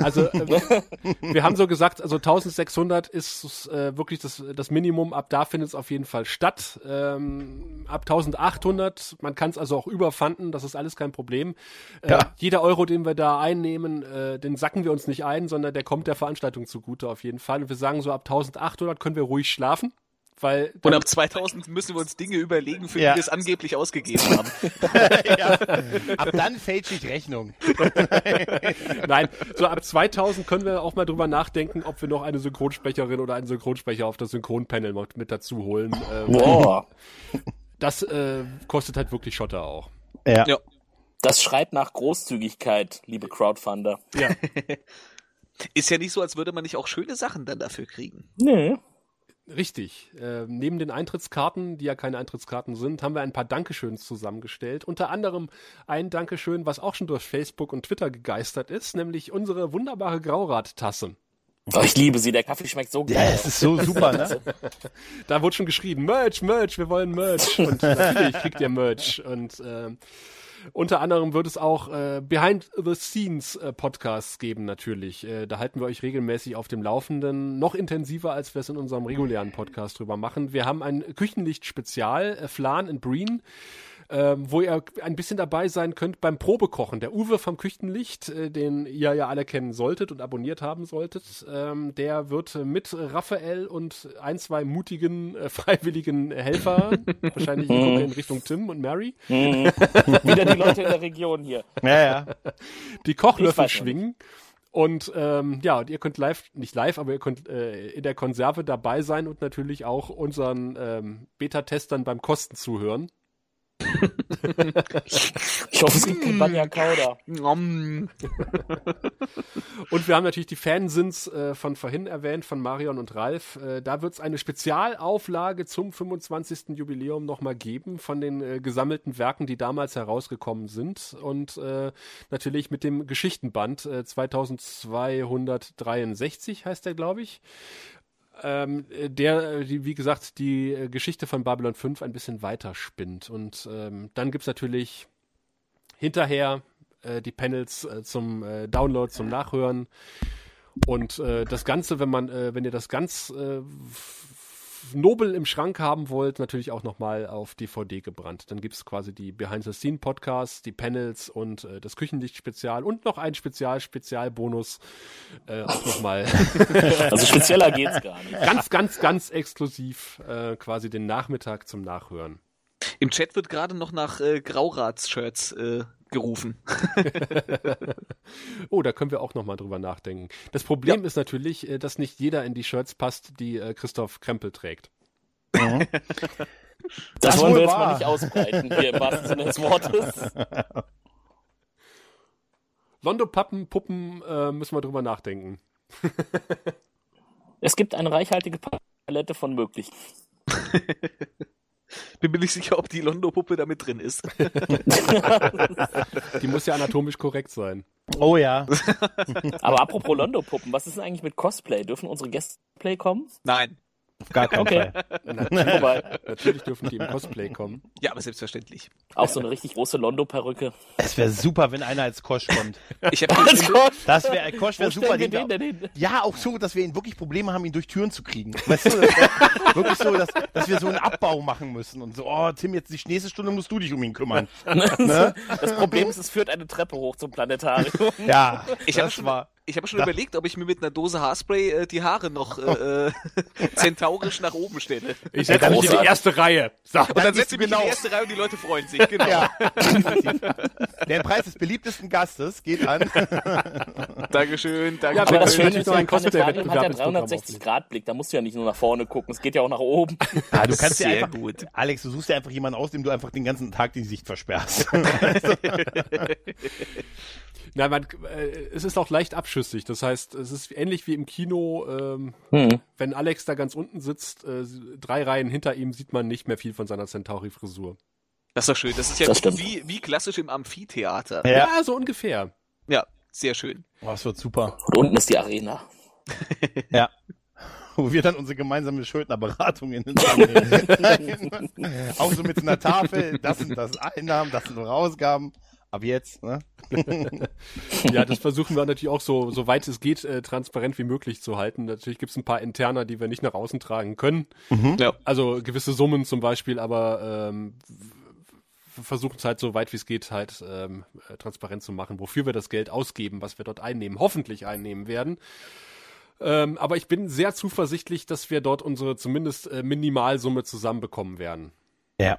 Also äh, wir haben so gesagt, also 1600 ist äh, wirklich das, das Minimum, ab da findet es auf jeden Fall statt. Ähm, ab 1800, man kann es also auch überfanden, das ist alles kein Problem. Äh, Ja. Jeder Euro, den wir da einnehmen, äh, den sacken wir uns nicht ein, sondern der kommt der Veranstaltung zugute auf jeden Fall. Und wir sagen so, ab 1800 können wir ruhig schlafen. Weil Und ab 2000 müssen wir uns Dinge überlegen, für Ja. die wir es angeblich ausgegeben haben. (laughs) ja. Ab dann fälsche ich Rechnung. (laughs) Nein, so ab 2000 können wir auch mal drüber nachdenken, ob wir noch eine Synchronsprecherin oder einen Synchronsprecher auf das Synchronpanel mit mit dazu holen. Ähm, Boah. Das äh, kostet halt wirklich Schotter auch. Ja. Ja. Das schreit nach Großzügigkeit, liebe Crowdfunder. Ja. (laughs) Ist ja nicht so, als würde man nicht auch schöne Sachen dann dafür kriegen. Nee. Richtig. Äh, neben den Eintrittskarten, die ja keine Eintrittskarten sind, haben wir ein paar Dankeschöns zusammengestellt. Unter anderem ein Dankeschön, was auch schon durch Facebook und Twitter gegeistert ist, nämlich unsere wunderbare Graurat-Tasse. Oh, ich liebe sie, der Kaffee schmeckt so Ja, geil. es ist so super, ne? Da wurde schon geschrieben, Merch, Merch, wir wollen Merch. Und natürlich kriegt ihr Merch. Und äh, unter anderem wird es auch äh, Behind the Scenes äh, Podcasts geben, natürlich. Äh, da halten wir euch regelmäßig auf dem Laufenden, noch intensiver, als wir es in unserem regulären Podcast drüber machen. Wir haben ein Küchenlicht-Spezial, äh, Flan and Breen. Ähm, wo ihr ein bisschen dabei sein könnt beim Probekochen. Der Uwe vom Küchenlicht, äh, den ihr ja alle kennen solltet und abonniert haben solltet, ähm, der wird mit Raphael und ein, zwei mutigen, äh, (laughs) freiwilligen Helfer, wahrscheinlich ich gucke in Richtung Tim und Mary, Mhm. (laughs) Wieder die Leute in der Region hier. Ja, ja. die Kochlöffel schwingen. Und ähm, ja, und ihr könnt live, nicht live, aber ihr könnt äh, in der Konserve dabei sein und natürlich auch unseren ähm, Beta-Testern beim Kosten zuhören. Ich hoffe, es gibt kein Banja Kauder. Und wir haben natürlich die Fansins äh, von vorhin erwähnt, von Marion und Ralf. Äh, da wird es eine Spezialauflage zum 25. Jubiläum nochmal geben von den äh, gesammelten Werken, die damals herausgekommen sind. Und äh, natürlich mit dem Geschichtenband äh, 2263 heißt der, glaube ich. Ähm, äh, der, äh, die, wie gesagt, die äh, Geschichte von Babylon 5 ein bisschen weiter spinnt. Und ähm, dann gibt's natürlich hinterher äh, die Panels äh, zum äh, Download, zum Nachhören. Und äh, das Ganze, wenn man, wenn ihr das ganz nobel im Schrank haben wollt, natürlich auch nochmal auf DVD gebrannt. Dann gibt's quasi die Behind-the-Scene-Podcasts, die Panels und äh, das Küchenlicht-Spezial und noch ein Spezial-Spezialbonus äh, auch nochmal (laughs) Also spezieller geht's gar nicht. ganz, ganz, ganz exklusiv äh, quasi den Nachmittag zum Nachhören. Im Chat wird gerade noch nach äh, Graurats-Shirts äh, gerufen. (laughs) Oh, da können wir auch nochmal drüber nachdenken. Das Problem ist natürlich, äh, dass nicht jeder in die Shirts passt, die äh, Christoph Krempel trägt. (laughs) Das, Das wollen wir jetzt wahr. mal nicht ausbreiten, hier im wahrsten Sinne des Wortes. (laughs) Londo-Pappen, Puppen, äh, müssen wir drüber nachdenken. Es gibt eine reichhaltige Palette von Möglichkeiten. Bin mir nicht sicher, ob die Londo-Puppe da mit drin ist. (laughs) Die muss ja anatomisch korrekt sein. Oh ja. Aber apropos Londo-Puppen, was ist denn eigentlich mit Cosplay? Dürfen unsere Gäste Play kommen? Nein. Auf gar keinen Okay. Fall. (laughs) (laughs) Wobei, Natürlich dürfen die im Cosplay kommen. Ja, aber selbstverständlich. auch so eine richtig große Londo-Perücke. Es wäre super, wenn einer als Kosch kommt. (laughs) Ich habe Gott, Das wäre, Kosch wäre wo super. Den, den denn hin? ja, auch so, dass wir ihn wirklich Probleme haben, ihn durch Türen zu kriegen. Weißt du, das wirklich so, dass, dass wir so einen Abbau machen müssen und so, oh, Tim, jetzt die nächste Stunde musst du dich um ihn kümmern. Ne? Das Problem ist, es führt eine Treppe hoch zum Planetarium. Ja, Ich habe das schon, war. Ich hab schon Da- überlegt, ob ich mir mit einer Dose Haarspray äh, die Haare noch äh, äh, (laughs) zentaurisch nach oben stelle. Ich setze mich in die erste Reihe. So. Und dann Dann setze ich mich genau. in die erste Reihe und die Leute freuen sich. Genau. Ja, (laughs) (laughs) Der Preis des beliebtesten Gastes geht an. Dankeschön, danke. Ja, Aber das Schöne ist, ein Planetarium hat ja Cosplay-Wettbewerb ins Programm 360-Grad-Blick. Da musst du ja nicht nur nach vorne gucken, es geht ja auch nach oben. Ah, du kannst dir Sehr einfach, gut. Alex, du suchst dir einfach jemanden aus, dem du einfach den ganzen Tag die Sicht versperrst. Na, man, äh, es ist auch leicht absch weitschüssig. Das heißt, es ist ähnlich wie im Kino, ähm, Hm. wenn Alex da ganz unten sitzt, äh, drei Reihen hinter ihm sieht man nicht mehr viel von seiner Centauri-Frisur. Das ist doch schön. Das ist ja Das wie, wie klassisch im Amphitheater. Ja. Ja, so ungefähr. Ja, sehr schön. Oh, das wird super. Und unten ist die Arena. (laughs) Ja. Wo wir dann unsere gemeinsame Schuldnerberatung in den. (laughs) Auch so mit einer Tafel, das sind das Einnahmen, das sind Ausgaben. Ab jetzt, ne? (laughs) Ja, das versuchen wir natürlich auch so, so weit es geht, äh, transparent wie möglich zu halten. Natürlich gibt es ein paar Interner, die wir nicht nach außen tragen können. Ja. Also gewisse Summen zum Beispiel, aber ähm, wir versuchen es halt so weit wie es geht halt ähm, äh, transparent zu machen, wofür wir das Geld ausgeben, was wir dort einnehmen, hoffentlich einnehmen werden. Ähm, aber ich bin sehr zuversichtlich, dass wir dort unsere zumindest äh, Minimalsumme zusammenbekommen werden. Ja.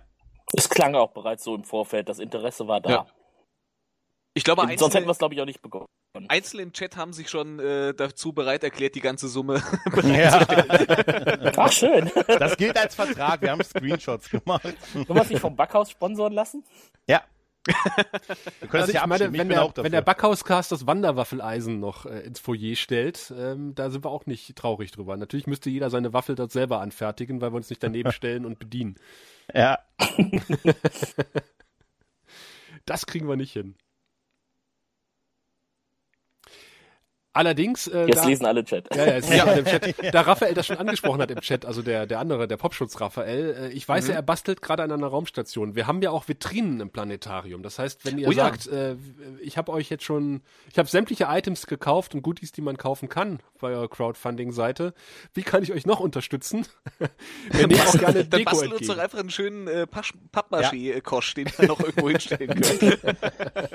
Es klang auch bereits so im Vorfeld, das Interesse war da. Ja. Ich glaube, Sonst hätten einzelne, wir es, glaube ich, auch nicht bekommen. einzelne im Chat haben sich schon äh, dazu bereit erklärt, die ganze Summe. (laughs) ja. Ach, schön. Das gilt als Vertrag. Wir haben Screenshots gemacht. Wollen wir es nicht vom Backhaus sponsoren lassen? Ja. (laughs) Wir können Also das ja ich meine, wenn der, auch dafür. wenn der Backhauscast das Wanderwaffeleisen noch äh, ins Foyer stellt, ähm, da sind wir auch nicht traurig drüber. Natürlich müsste jeder seine Waffel dort selber anfertigen, weil wir uns nicht daneben stellen und bedienen. ja. (laughs) Das kriegen wir nicht hin. Allerdings, äh, Jetzt da, lesen alle Chat. ja, ja, es ist (laughs) alle im Chat. Da Raphael das schon angesprochen hat im Chat, also der, der andere, der Popschutz Raphael, äh, ich weiß ja, er bastelt gerade an einer Raumstation. Wir haben ja auch Vitrinen im Planetarium. Das heißt, wenn ihr Oh ja. sagt, äh, ich habe euch jetzt schon, ich habe sämtliche Items gekauft und Goodies, die man kaufen kann bei eurer Crowdfunding-Seite, wie kann ich euch noch unterstützen? (laughs) Wir nehmen auch gerne Dann Deko basteln uns doch entgegen. einfach einen schönen äh, Pappmaché-Kosch, den wir noch irgendwo hinstellen können. (laughs)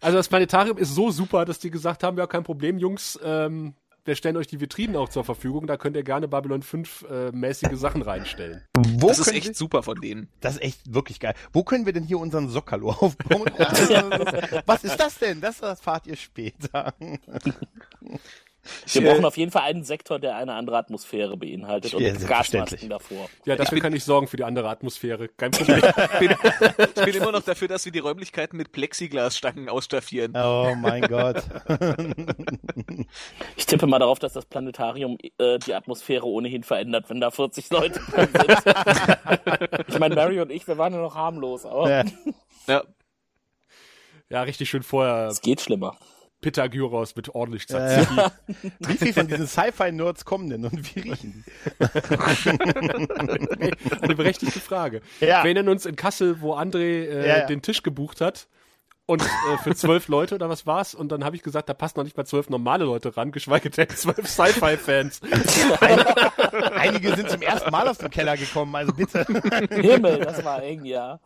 Also das Planetarium ist so super, dass die gesagt haben, ja, kein Problem, Jungs, ähm, wir stellen euch die Vitrinen auch zur Verfügung, da könnt ihr gerne Babylon 5 äh, mäßige Sachen reinstellen. Wo Das ist können echt wir, super von denen. das ist echt wirklich geil. Wo können wir denn hier unseren Sockerlo aufbauen? (laughs) Was ist das denn? Das erfahrt ihr später. Wir brauchen auf jeden Fall einen Sektor, der eine andere Atmosphäre beinhaltet Ja, und. Gasmasken davor. Ja, dafür kann ich sorgen für die andere Atmosphäre. Kein Problem. bin, (laughs) ich bin immer noch dafür, dass wir die Räumlichkeiten mit Plexiglasstangen ausstaffieren. Oh mein Gott. (laughs) Ich tippe mal darauf, dass das Planetarium äh, die Atmosphäre ohnehin verändert, wenn da 40 Leute drin sind. (laughs) ich meine, Mary und ich, wir waren ja noch harmlos, aber Ja. Ja. Ja, richtig schön vorher es geht schlimmer. Pythagoras mit ordentlich Ja, Tzatziki. (laughs) Wie viel von diesen Sci-Fi-Nerds kommen denn und wie riechen (laughs) Eine berechtigte Frage. Ja. Wir erinnern uns in Kassel, wo André äh, Ja, ja. den Tisch gebucht hat. Und äh, für zwölf Leute oder was war's? Und dann habe ich gesagt, da passen noch nicht mal zwölf normale Leute ran, geschweige denn zwölf Sci-Fi-Fans. die? Einige sind zum ersten Mal aus dem Keller gekommen, also bitte. Himmel, das war eng, ja.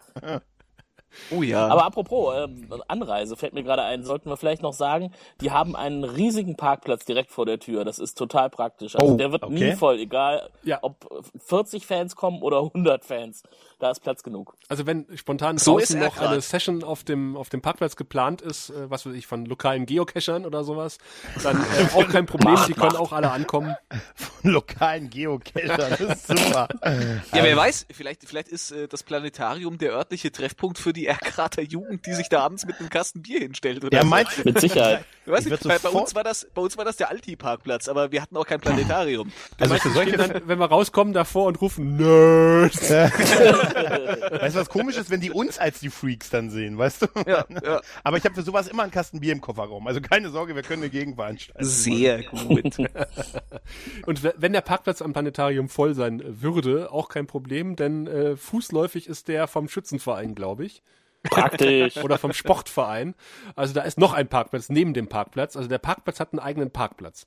Oh ja. Aber apropos ähm, Anreise, fällt mir gerade ein, sollten wir vielleicht noch sagen, die haben einen riesigen Parkplatz direkt vor der Tür. Das ist total praktisch. Also Oh, der wird okay. nie voll, egal Ja. ob 40 Fans kommen oder 100 Fans. Da ist Platz genug. Also wenn spontan So draußen ist noch eine grad. Session auf dem, auf dem Parkplatz geplant ist, äh, was weiß ich, von lokalen Geocachern oder sowas, dann äh, (laughs) auch kein Problem, Macht, die können macht. auch alle ankommen. (laughs) Von lokalen Geocachern, das ist super. Ja, wer weiß, vielleicht, vielleicht ist äh, das Planetarium der örtliche Treffpunkt für die Erkrater Jugend, die sich da abends mit einem Kasten Bier hinstellt. Oder Ja, so. meinst du? Mit Sicherheit. Ich weiß Ich nicht, werd bei, uns war das, bei uns war das der Alti-Parkplatz, aber wir hatten auch kein Planetarium. Also für solche, dann, wenn wir rauskommen davor und rufen Nerds. (laughs) weißt du, was komisch ist, wenn die uns als die Freaks dann sehen, weißt du? Ja, ja. Aber ich habe für sowas immer einen Kasten Bier im Kofferraum. Also keine Sorge, wir können eine Gegenveranstaltung. Sehr gut. (laughs) Und wenn der Parkplatz am Planetarium voll sein würde, auch kein Problem, denn äh, fußläufig ist der vom Schützenverein, glaube ich. Praktisch. Oder vom Sportverein. Also da ist noch ein Parkplatz neben dem Parkplatz. Also der Parkplatz hat einen eigenen Parkplatz.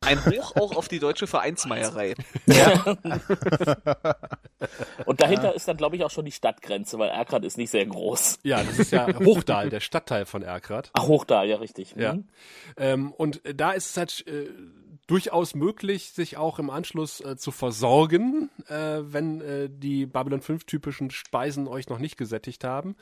Ein Hoch auch auf die deutsche Vereinsmeierei. Und dahinter ist dann, glaube ich, auch schon die Stadtgrenze, weil Erkrad ist nicht sehr groß. Ja, das ist ja Hochdahl, der Stadtteil von Erkrath. Ach, hoch da, ja, richtig. Ja. Mhm. Ähm, und da ist es halt äh, durchaus möglich, sich auch im Anschluss äh, zu versorgen, äh, wenn äh, die Babylon 5 typischen Speisen euch noch nicht gesättigt haben.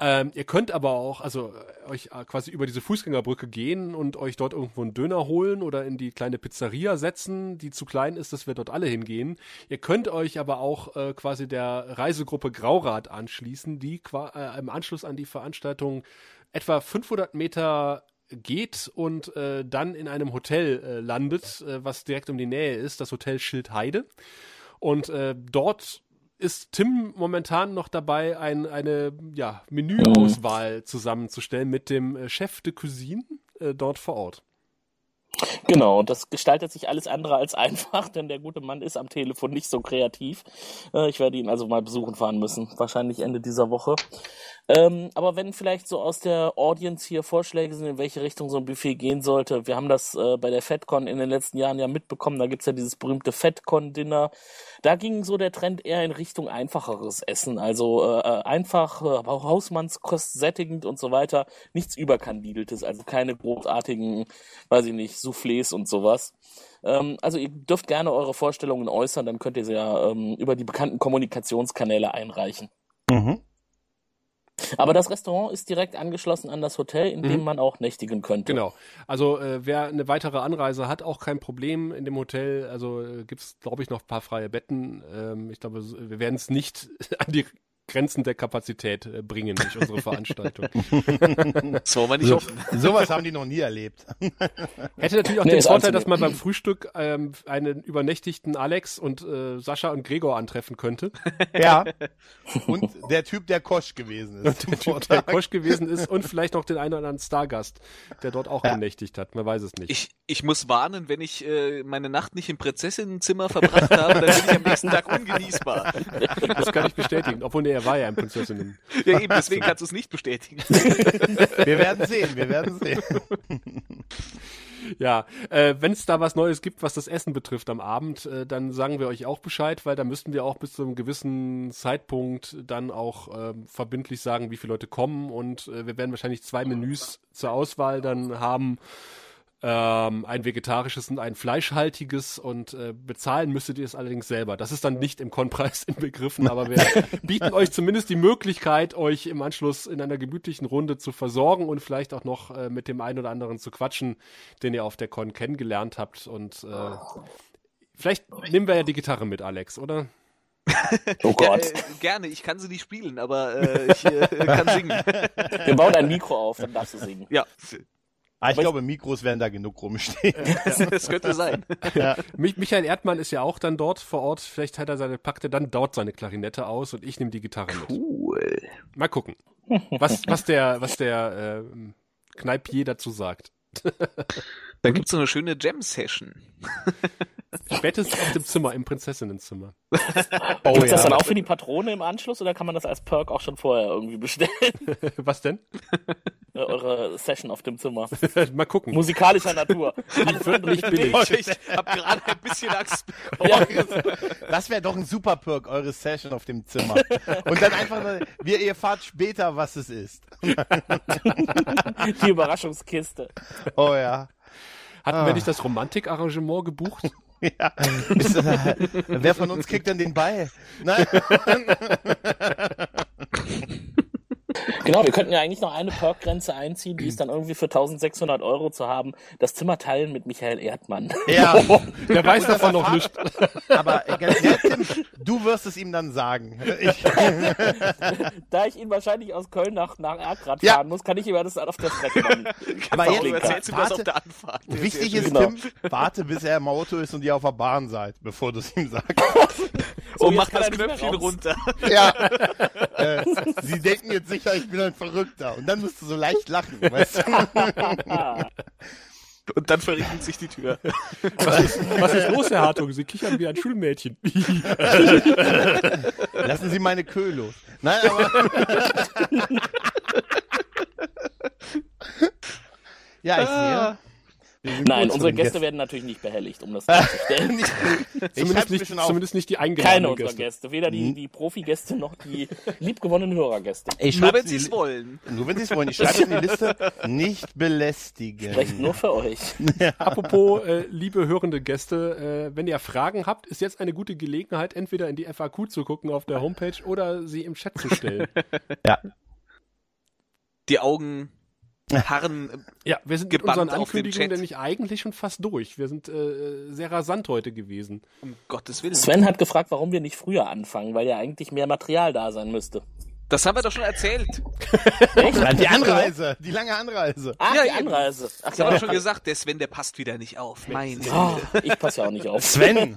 Ähm, ihr könnt aber auch, also äh, euch äh, quasi über diese Fußgängerbrücke gehen und euch dort irgendwo einen Döner holen oder in die kleine Pizzeria setzen, die zu klein ist, dass wir dort alle hingehen. Ihr könnt euch aber auch äh, quasi der Reisegruppe Graurad anschließen, die äh, im Anschluss an die Veranstaltung etwa 500 Meter geht und äh, dann in einem Hotel äh, landet, äh, was direkt um die Nähe ist, das Hotel Schildheide. Und äh, dort ist Tim momentan noch dabei, ein, eine ja, Menüauswahl zusammenzustellen mit dem äh, Chef de Cuisine äh, dort vor Ort. Genau, und das gestaltet sich alles andere als (laughs) einfach, denn der gute Mann ist am Telefon nicht so kreativ. Ich werde ihn also mal besuchen fahren müssen, wahrscheinlich Ende dieser Woche. Ähm, aber wenn vielleicht so aus der Audience hier Vorschläge sind, in welche Richtung so ein Buffet gehen sollte, wir haben das äh, bei der FedCon in den letzten Jahren ja mitbekommen, da gibt's ja dieses berühmte FedCon-Dinner. Da ging so der Trend eher in Richtung einfacheres Essen, also äh, äh einfach, äh, Hausmannskost sättigend und so weiter, nichts überkandideltes, also keine großartigen, weiß ich nicht, Soufflés und sowas. Ähm, also ihr dürft gerne eure Vorstellungen äußern, dann könnt ihr sie ja ähm, über die bekannten Kommunikationskanäle einreichen. Mhm. Aber das Restaurant ist direkt angeschlossen an das Hotel, in dem mhm. man auch nächtigen könnte. Genau. Also äh, wer eine weitere Anreise hat, auch kein Problem in dem Hotel. Also äh, gibt es, glaube ich, noch ein paar freie Betten. Ähm, ich glaube, wir werden es nicht (laughs) an die Grenzen der Kapazität äh, bringen durch unsere Veranstaltung. (laughs) das wollen wir nicht so, hoffen. (laughs) Sowas haben die noch nie erlebt. (laughs) Hätte natürlich auch nee, den Vorteil, dass man beim Frühstück ähm, einen übernächtigten Alex und äh, Sascha und Gregor antreffen könnte. Ja. Und der Typ, der Kosch gewesen ist. Und der Typ, der Kosch gewesen ist und vielleicht noch den einen oder anderen Stargast, der dort auch ja. genächtigt hat. Man weiß es nicht. Ich, ich muss warnen, wenn ich äh, meine Nacht nicht im Prinzessinnenzimmer verbracht habe, dann bin ich am nächsten Tag ungenießbar. Das kann ich bestätigen. Obwohl, nee, er war ja ein Prinzessinnen. (laughs) Ja, eben, deswegen kannst du es nicht bestätigen. (laughs) Wir werden sehen, wir werden sehen. (laughs) Ja, äh, wenn es da was Neues gibt, was das Essen betrifft am Abend, äh, dann sagen wir euch auch Bescheid, weil da müssten wir auch bis zu einem gewissen Zeitpunkt dann auch äh, verbindlich sagen, wie viele Leute kommen und äh, wir werden wahrscheinlich zwei Menüs zur Auswahl dann haben ähm, ein vegetarisches und ein fleischhaltiges und äh, bezahlen müsstet ihr es allerdings selber. Das ist dann nicht im Konpreis (laughs) inbegriffen, aber wir bieten euch zumindest die Möglichkeit, euch im Anschluss in einer gemütlichen Runde zu versorgen und vielleicht auch noch äh, mit dem einen oder anderen zu quatschen, den ihr auf der Con kennengelernt habt. Und äh, vielleicht nehmen wir ja die Gitarre mit, Alex, oder? (laughs) Oh Gott. Ja, äh, gerne, ich kann sie nicht spielen, aber äh, ich äh, kann singen. Wir bauen ein Mikro auf, dann darfst du singen. Ja. Ah, ich Aber glaube, Mikros werden da genug rumstehen. (laughs) das könnte sein. Ja. Michael Erdmann ist ja auch dann dort vor Ort. Vielleicht hat er seine, packt er dann dort seine Klarinette aus und ich nehme die Gitarre mit. Cool. Mal gucken, was, was der, was der äh, Kneipier dazu sagt. Da gibt's so eine schöne Jam-Session. (laughs) Spätestens auf dem Zimmer, im Prinzessinnenzimmer. (laughs) Oh, Gibt's ja. das dann auch für die Patrone im Anschluss oder kann man das als Perk auch schon vorher irgendwie bestellen? (laughs) Was denn? Eure Session auf dem Zimmer. Mal gucken. Musikalischer Natur. Die wird nicht billig. Ich hab gerade ein bisschen Angst bekommen. Ja. Das wäre doch ein super Perk, eure Session auf dem Zimmer. Und dann einfach, wir, ihr fahrt später, was es ist. Die Überraschungskiste. Oh ja. Hatten ah. wir nicht das Romantikarrangement gebucht? Ja. Ist, (laughs) äh, wer von uns kriegt denn den Ball? Nein. (laughs) Genau, wir könnten ja eigentlich noch eine Perk-Grenze einziehen, die ist dann irgendwie für 1600 Euro zu haben. Das Zimmer teilen mit Michael Erdmann. Ja, (laughs) der weiß davon noch nicht. Aber äh, Tim, du wirst es ihm dann sagen. Ich. (laughs) da ich ihn wahrscheinlich aus Köln nach, nach Erkrad ja. fahren muss, kann ich ihm das auf der Strecke machen. Aber jetzt, erzählst du das auf der Anfahrt. Wichtig ist, genau. Tim, warte, bis er im Auto ist und ihr auf der Bahn seid, bevor du es ihm sagst. So, und mach das Knöpfchen runter. Ja. Äh, sie denken jetzt sicher, ich bin ein Verrückter. Und dann musst du so leicht lachen, weißt du? (laughs) Und dann verriegelt sich die Tür. Was ist, was ist los, Herr Hartung? Sie kichern wie ein Schulmädchen. (laughs) Lassen Sie meine Köh los. Nein, aber. (laughs) ja, ich sehe. Nein, unsere Gäste, Gäste werden natürlich nicht behelligt, um das darzustellen. (laughs) (laughs) zumindest, nicht, zumindest nicht die eingeladenen Keine unserer Gäste. Gäste. Weder die, hm? die Profi-Gäste noch die liebgewonnenen Hörergäste. nur wenn sie es wollen. Nur wenn sie es wollen. Ich schreibe in die Liste. Nicht belästigen. Sprecht nur für euch. (laughs) Apropos, äh, liebe hörende Gäste, äh, wenn ihr Fragen habt, ist jetzt eine gute Gelegenheit, entweder in die FAQ zu gucken auf der Homepage oder sie im Chat zu stellen. ja. Die Augen Harren. Ja, wir sind mit unseren Ankündigungen nämlich eigentlich schon fast durch. Wir sind äh, sehr rasant heute gewesen. Um Gottes Willen. Sven hat gefragt, warum wir nicht früher anfangen, weil ja eigentlich mehr Material da sein müsste. Das haben wir doch schon erzählt. (laughs) Die Anreise, die lange Anreise. Ach, Ja, die. Anreise. Ach, Das haben wir doch schon gesagt, der Sven, der passt wieder nicht auf. Mein Oh, ich passe ja auch nicht auf. Sven,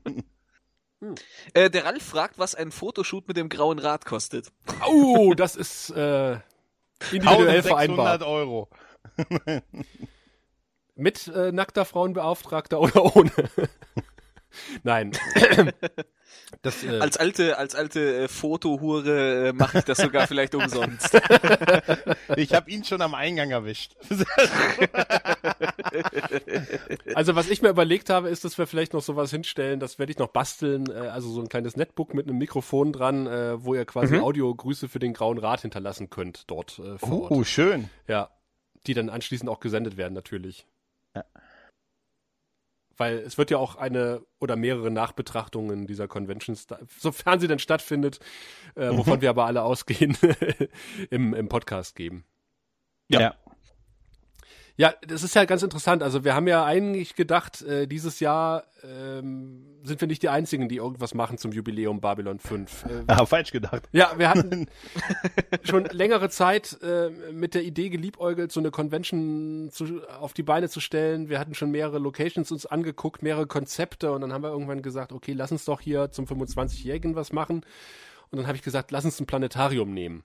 (laughs) äh, Der Ralf fragt, was ein Fotoshoot mit dem grauen Rad kostet. Oh, das ist äh, individuell 1600 vereinbar. Euro. Mit äh, nackter Frauenbeauftragter oder ohne? Nein. (laughs) das, äh, Als alte, als alte äh, Fotohure äh, mache ich das sogar vielleicht umsonst. (laughs) Ich habe ihn schon am Eingang erwischt. (laughs) also was ich mir überlegt habe, ist, dass wir vielleicht noch sowas hinstellen, das werde ich noch basteln, äh, also so ein kleines Netbook mit einem Mikrofon dran, äh, wo ihr quasi Audiogrüße für den Grauen Rat hinterlassen könnt dort äh, vor Ort. Oh, schön. Ja, die dann anschließend auch gesendet werden natürlich. Ja. Weil es wird ja auch eine oder mehrere Nachbetrachtungen dieser Conventions, sofern sie denn stattfindet, äh, wovon wir aber alle ausgehen, (laughs) im, im Podcast geben. Ja. Ja, das ist ja ganz interessant. Also wir haben ja eigentlich gedacht, äh, dieses Jahr ähm, sind wir nicht die Einzigen, die irgendwas machen zum Jubiläum Babylon 5. Äh, (laughs) Ah, falsch gedacht. ja, wir hatten (laughs) schon längere Zeit äh, mit der Idee geliebäugelt, so eine Convention zu, auf die Beine zu stellen. Wir hatten schon mehrere Locations uns angeguckt, mehrere Konzepte und dann haben wir irgendwann gesagt, okay, lass uns doch hier zum 25-Jährigen was machen. Und dann habe ich gesagt, lass uns ein Planetarium nehmen.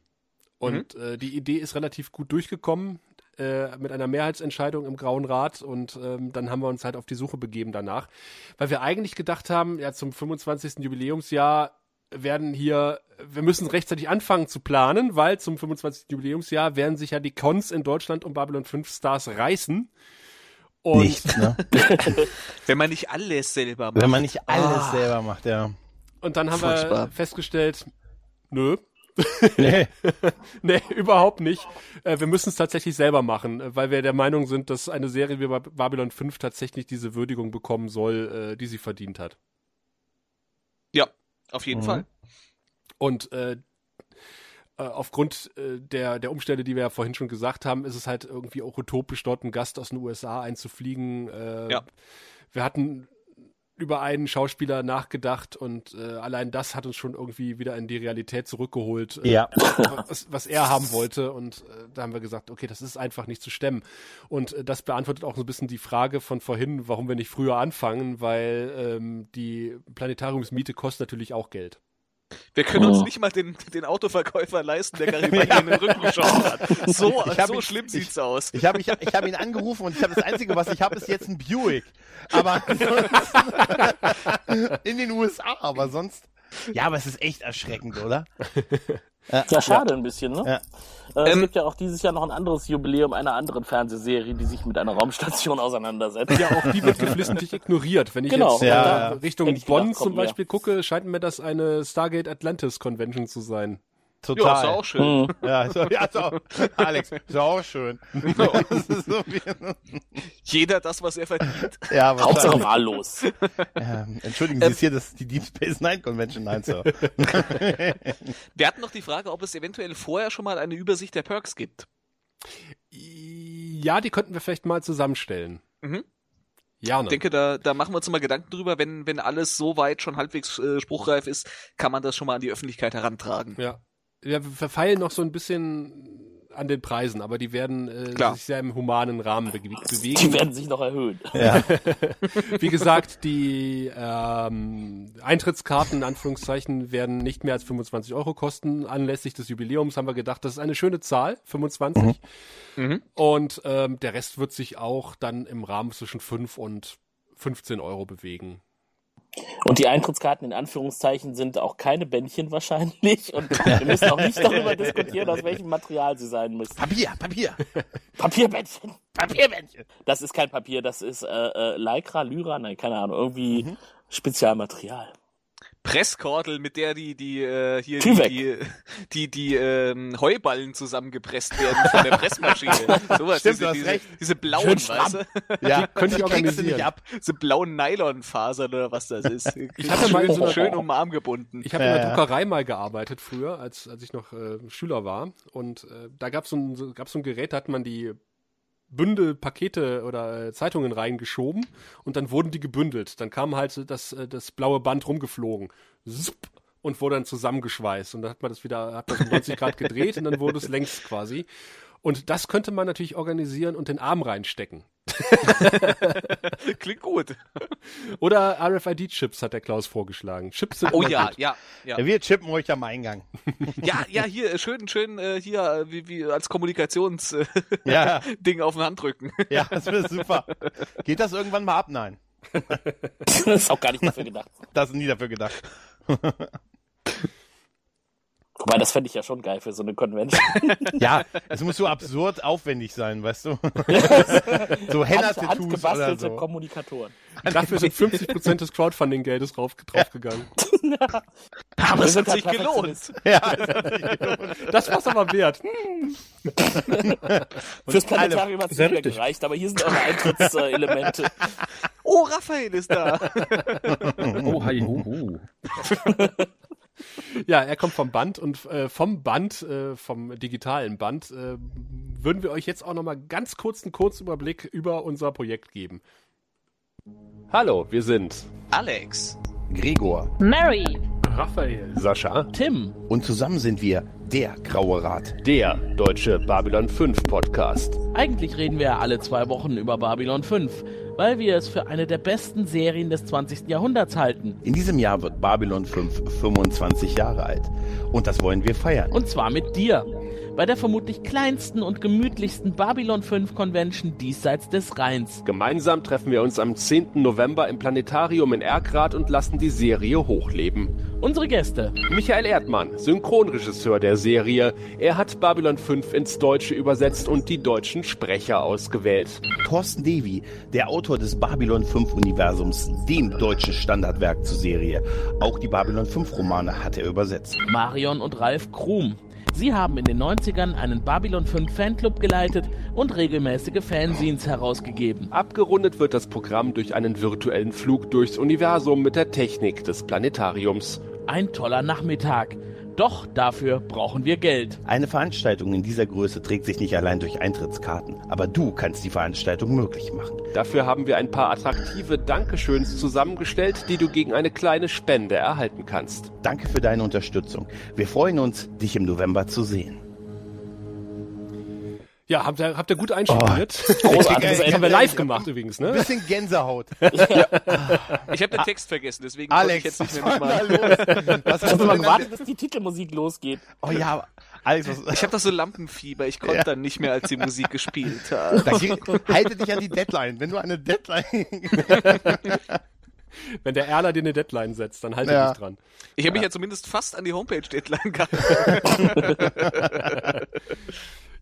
Und äh, die Idee ist relativ gut durchgekommen äh, mit einer Mehrheitsentscheidung im Grauen Rat und ähm, dann haben wir uns halt auf die Suche begeben danach, weil wir eigentlich gedacht haben, ja zum 25. Jubiläumsjahr werden hier, wir müssen rechtzeitig anfangen zu planen, weil zum 25. Jubiläumsjahr werden sich ja die Cons in Deutschland um Babylon 5 Stars reißen. Und Nicht, ne? (laughs) Wenn man nicht alles selber macht. Wenn man nicht alles Ah. selber macht, ja. Und dann haben Furchtbar. wir festgestellt, nö, (laughs) Nee. (laughs) nee, überhaupt nicht. Äh, wir müssen es tatsächlich selber machen, äh, weil wir der Meinung sind, dass eine Serie wie Bab- Babylon 5 tatsächlich diese Würdigung bekommen soll, äh, die sie verdient hat. Ja, auf jeden Mhm. Fall. Und äh, aufgrund der, der Umstände, die wir ja vorhin schon gesagt haben, ist es halt irgendwie auch utopisch, dort einen Gast aus den USA einzufliegen. Äh, Ja. Wir hatten über einen Schauspieler nachgedacht und äh, allein das hat uns schon irgendwie wieder in die Realität zurückgeholt, äh, Ja. (laughs) was, was er haben wollte. Und äh, da haben wir gesagt, okay, das ist einfach nicht zu stemmen. Und äh, das beantwortet auch so ein bisschen die Frage von vorhin, warum wir nicht früher anfangen, weil ähm, die Planetariumsmiete kostet natürlich auch Geld. Wir können uns Oh. nicht mal den, den Autoverkäufer leisten, der Garibaldi (laughs) in den Rücken geschossen hat. (laughs) So, Ich so ihn- schlimm ich- sieht's aus. Ich habe ich hab, ich hab ihn angerufen und ich habe das Einzige, was ich habe, ist jetzt ein Buick. Aber (laughs) in den USA, aber sonst. Ja, aber es ist echt erschreckend, oder? Ja, schade ein bisschen, ne? Ja. Äh, es Ähm, gibt ja auch dieses Jahr noch ein anderes Jubiläum einer anderen Fernsehserie, die sich mit einer Raumstation (laughs) auseinandersetzt. Ja, auch die wird geflissentlich ignoriert. Wenn ich Genau. jetzt Ja, äh, ja. Richtung Bonn gedacht, zum. Beispiel gucke, scheint mir das eine Stargate Atlantis Convention zu sein. Ja, ist Total. auch schön. Hm. Ja, so, ja so, Alex, ist auch schön. (laughs) Das ist so wie, Jeder das, was er verdient. ja, Hauptsache wahllos. Ähm, entschuldigen Sie, ist hier das, die Deep Space Nine Convention? Nein, Sir. Wir hatten noch die Frage, ob es eventuell vorher schon mal eine Übersicht der Perks gibt. Ja, die könnten wir vielleicht mal zusammenstellen. Mhm. Ja, Ich denke, da, da machen wir uns mal Gedanken drüber. Wenn, wenn alles so weit schon halbwegs äh, spruchreif ist, kann man das schon mal an die Öffentlichkeit herantragen. Ja. Wir verfeilen noch so ein bisschen an den Preisen, aber die werden äh, sich sehr im humanen Rahmen be Die bewegen. werden sich noch erhöhen. Ja. (laughs) (laughs) Wie gesagt, die ähm, Eintrittskarten in Anführungszeichen werden nicht mehr als 25 Euro kosten. Anlässlich des Jubiläums haben wir gedacht, das ist eine schöne Zahl, 25. Mhm. Und ähm, der Rest wird sich auch dann im Rahmen zwischen 5 und 15 Euro bewegen. Und die Eintrittskarten in Anführungszeichen sind auch keine Bändchen wahrscheinlich. Und wir müssen auch nicht darüber diskutieren, aus welchem Material sie sein müssen. Papier, Papier, Papierbändchen. Papierbändchen. Das ist kein Papier, das ist äh, äh, Lycra, Lyra, nein, keine Ahnung, irgendwie Spezialmaterial. Presskordel, mit der die, die, äh, hier die, die, die, die ähm, Heuballen zusammengepresst werden von der Pressmaschine. (laughs) Sowas, Stimmt, diese, du hast diese, recht. diese blauen, weißt du? Ja, könnte ich die du nicht organisieren. ab. Diese blauen Nylonfasern oder was das ist. (laughs) Ich hatte mal so schön um den Arm gebunden. Ich habe in der. Druckerei mal gearbeitet früher, als, als ich noch äh, Schüler war. Und äh, da gab so ein, so, gab's so ein Gerät, da hat man die Bündel, Pakete oder äh, Zeitungen reingeschoben und dann wurden die gebündelt. Dann kam halt das, äh, das blaue Band rumgeflogen. Zup. und wurde dann zusammengeschweißt. Und dann hat man das wieder, hat man das um 90 Grad gedreht und dann wurde es längs quasi. Und das könnte man natürlich organisieren und den Arm reinstecken. (laughs) Klingt gut. Oder RFID-Chips hat der Klaus vorgeschlagen. Chips sind Oh ja, gut. ja, ja. Ja, wir chippen euch am Eingang. Ja, ja, hier, äh, schön, schön, äh, hier, äh, wie, wie als Kommunikationsding Ja, (laughs) auf den Handrücken. ja, das wird super. Geht das irgendwann mal ab? Nein. das ist auch gar nicht dafür gedacht. Das ist nie dafür gedacht. Wobei, das fände ich ja schon geil für so eine Convention. (laughs) Ja, es muss so absurd aufwendig sein, weißt du? (laughs) so Hand, Henna-Tattoos oder so. Kommunikatoren. Dafür sind 50% des Crowdfunding-Geldes drauf, draufgegangen. (laughs) Aber es hat halt sich gelohnt. Perfektionisten. Ja, das hat sich gelohnt. Das war's aber wert. Fürs Planetarium hat es nicht mehr gereicht, aber hier sind eure Eintrittselemente. Oh, Raphael ist da. Oh, hi, hu, hu. (laughs) Ja, er kommt vom Band und äh, vom Band, äh, vom digitalen Band, äh, würden wir euch jetzt auch nochmal ganz kurz einen Kurzüberblick über unser Projekt geben. Hallo, wir sind Alex. Gregor. Mary. Raphael, Sascha, Tim, Und zusammen sind wir der Graue Rat. der deutsche Babylon 5 Podcast. Eigentlich reden wir ja alle zwei Wochen über Babylon 5, weil wir es für eine der besten Serien des 20. Jahrhunderts halten. In diesem Jahr wird Babylon 5 25 Jahre alt. Und das wollen wir feiern. Und zwar mit dir. Bei der vermutlich kleinsten und gemütlichsten Babylon 5 Convention diesseits des Rheins. Gemeinsam treffen wir uns am 10. November im Planetarium in Erkrath und lassen die Serie hochleben. Unsere Gäste. Michael Erdmann, Synchronregisseur der Serie. Er hat Babylon 5 ins Deutsche übersetzt und die deutschen Sprecher ausgewählt. Thorsten Devi, der Autor des Babylon 5 Universums, dem deutschen Standardwerk zur Serie. Auch die Babylon 5 Romane hat er übersetzt. Marion und Ralf Krum. Sie haben in den 90ern einen Babylon 5 Fanclub geleitet und regelmäßige Fanzines herausgegeben. Abgerundet wird das Programm durch einen virtuellen Flug durchs Universum mit der Technik des Planetariums. Ein toller Nachmittag. Doch dafür brauchen wir Geld. Eine Veranstaltung in dieser Größe trägt sich nicht allein durch Eintrittskarten, aber du kannst die Veranstaltung möglich machen. Dafür haben wir ein paar attraktive Dankeschöns zusammengestellt, die du gegen eine kleine Spende erhalten kannst. Danke für deine Unterstützung. Wir freuen uns, dich im November zu sehen. Ja, habt ihr, habt ihr gut einstudiert. (laughs) Großartiges Das haben wir Ende. live gemacht übrigens, ne? Bisschen Gänsehaut. (laughs) Ich habe den Text vergessen, deswegen konnte ich Alex, jetzt nicht was mehr mitmachen. Was Ich hast habe du denn gewartet, bis die Titelmusik losgeht. Oh ja, Alex, was, Ich habe doch so Lampenfieber, ich konnte Ja. dann nicht mehr, als die Musik gespielt hat. (laughs) halte dich an die Deadline. Wenn du eine Deadline. Wenn der Erler dir eine Deadline setzt, dann halte Ja. dich dran. Ich habe mich ja zumindest fast an die Homepage-Deadline gehalten.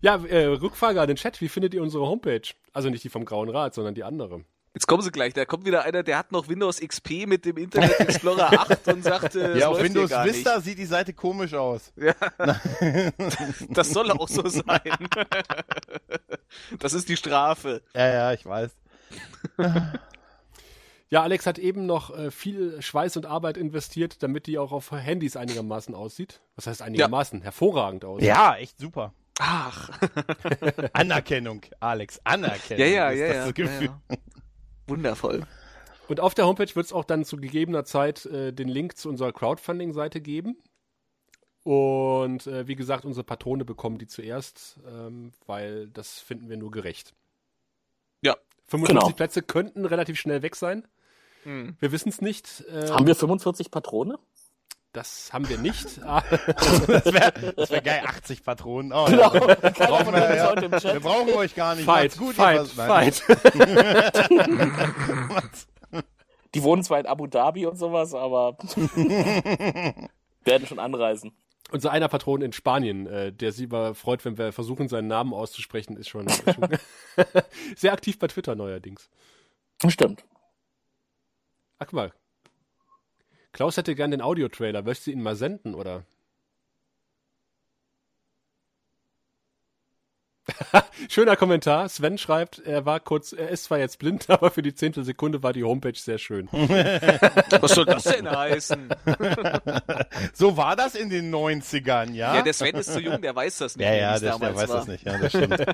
Ja, äh, Rückfrage an den Chat. Wie findet ihr unsere Homepage? Also nicht die vom Grauen Rat, sondern die andere. Jetzt kommen sie gleich, da kommt wieder einer, der hat noch Windows XP mit dem Internet Explorer 8 (laughs) und sagt, äh, ja, auf Windows gar Vista sieht die Seite komisch aus. Nicht. (laughs) Das soll auch so sein. Das ist die Strafe. Ja, ja, ich weiß. (laughs) Ja, Alex hat eben noch äh, viel Schweiß und Arbeit investiert, damit die auch auf Handys einigermaßen aussieht. Was heißt einigermaßen? Hervorragend aussieht. Ja, echt super. Ach, (laughs) Anerkennung, Alex, Anerkennung. ja, ja, ist ja, das ja, ja, ja. Wundervoll. Und auf der Homepage wird es auch dann zu gegebener Zeit äh, den Link zu unserer Crowdfunding-Seite geben. Und äh, wie gesagt, unsere Patrone bekommen die zuerst, ähm, weil das finden wir nur gerecht. Ja. 55 Genau. Plätze könnten relativ schnell weg sein. Hm. Wir wissen es nicht. Äh, Haben wir 45 Patrone? Das haben wir nicht. (laughs) Ah, Das wäre wär geil, 80 Patronen. Oh, Genau. ja. Brauchen wir, ja. Wir brauchen euch gar nicht. fight, Macht's gut, fight, fight. (laughs) Die wohnen zwar in Abu Dhabi und sowas, aber (laughs) werden schon anreisen. Unser einer Patron in Spanien, äh, der sich über freut, wenn wir versuchen, seinen Namen auszusprechen, ist schon, ist schon sehr aktiv bei Twitter neuerdings. Stimmt. Ach guck mal. Klaus hätte gern den Audiotrailer. Möchtest du ihn mal senden, oder? (laughs) Schöner Kommentar. Sven schreibt, er war kurz, er ist zwar jetzt blind, (laughs) aber für die zehntel Sekunde war die Homepage sehr schön. (laughs) Was soll das denn heißen? So war das in den 90ern, ja? Ja, der Sven ist zu jung, der weiß das nicht. ja, ja, der, der weiß war. das nicht. Ja, das stimmt.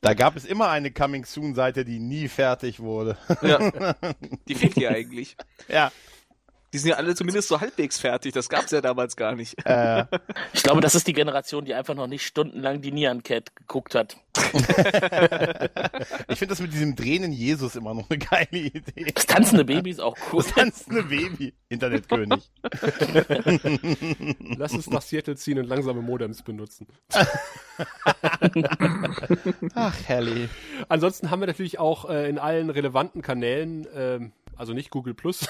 da gab es immer eine Coming Soon Seite, die nie fertig wurde. Ja. Die fehlt hier eigentlich. ja. Die sind ja alle zumindest so halbwegs fertig. Das gab's ja damals gar nicht. Äh, Ich glaube, das ist die Generation, die einfach noch nicht stundenlang die Nyan Cat geguckt hat. (laughs) ich finde das mit diesem drehenden Jesus immer noch eine geile Idee. Das tanzende Baby ist auch cool. Das tanzende Baby, Internetkönig. (laughs) Lass uns nach Seattle ziehen und langsame Modems benutzen. Ach, herrlich. Ansonsten haben wir natürlich auch äh, in allen relevanten Kanälen, ähm, also nicht Google Plus,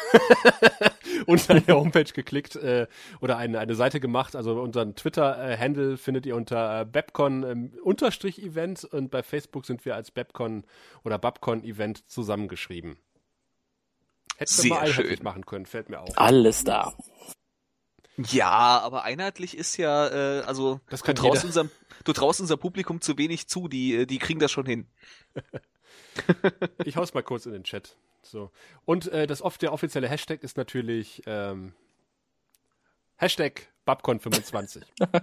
(laughs) unter der Homepage geklickt äh, oder eine, eine Seite gemacht. Also unseren Twitter-Handle findet ihr unter äh, Babcon ähm, Unterstrich Event und bei Facebook sind wir als Babcon oder Babcon Event zusammengeschrieben. Hätten wir Sehr mal einheitlich schön. machen können, fällt mir auf. Alles da. Ja, aber einheitlich ist ja, äh, also Das du traust jeder. unserem, du traust unserem Publikum zu wenig zu. Die, äh, die kriegen das schon hin. (laughs) Ich hau's mal kurz in den Chat. So. Und äh, das oft der offizielle Hashtag ist natürlich ähm, Hashtag Babcon25. (laughs)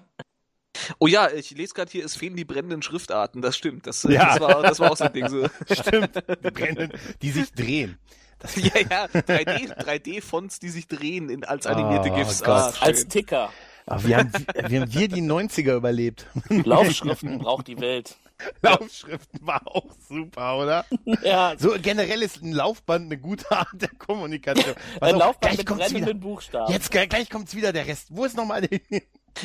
Oh ja, ich lese gerade hier, es fehlen die brennenden Schriftarten. Das stimmt. Das, äh, Ja. das, war, das war auch so ein Ding. So. (laughs) Stimmt. Die brennen, die sich drehen. Das (laughs) ja, ja, 3D, 3D-Fonts, die sich drehen in, als animierte Oh GIFs. Ah, Als. Ticker. Aber wie haben, wie haben wir die 90er überlebt? Laufschriften braucht die Welt. (laughs) Laufschriften war auch super, oder? (laughs) Ja, So generell ist ein Laufband eine gute Art der Kommunikation. (laughs) Ein auf, Laufband gleich mit wieder. brennenden Buchstaben. Jetzt gleich, gleich kommt's wieder der Rest. Wo ist nochmal der?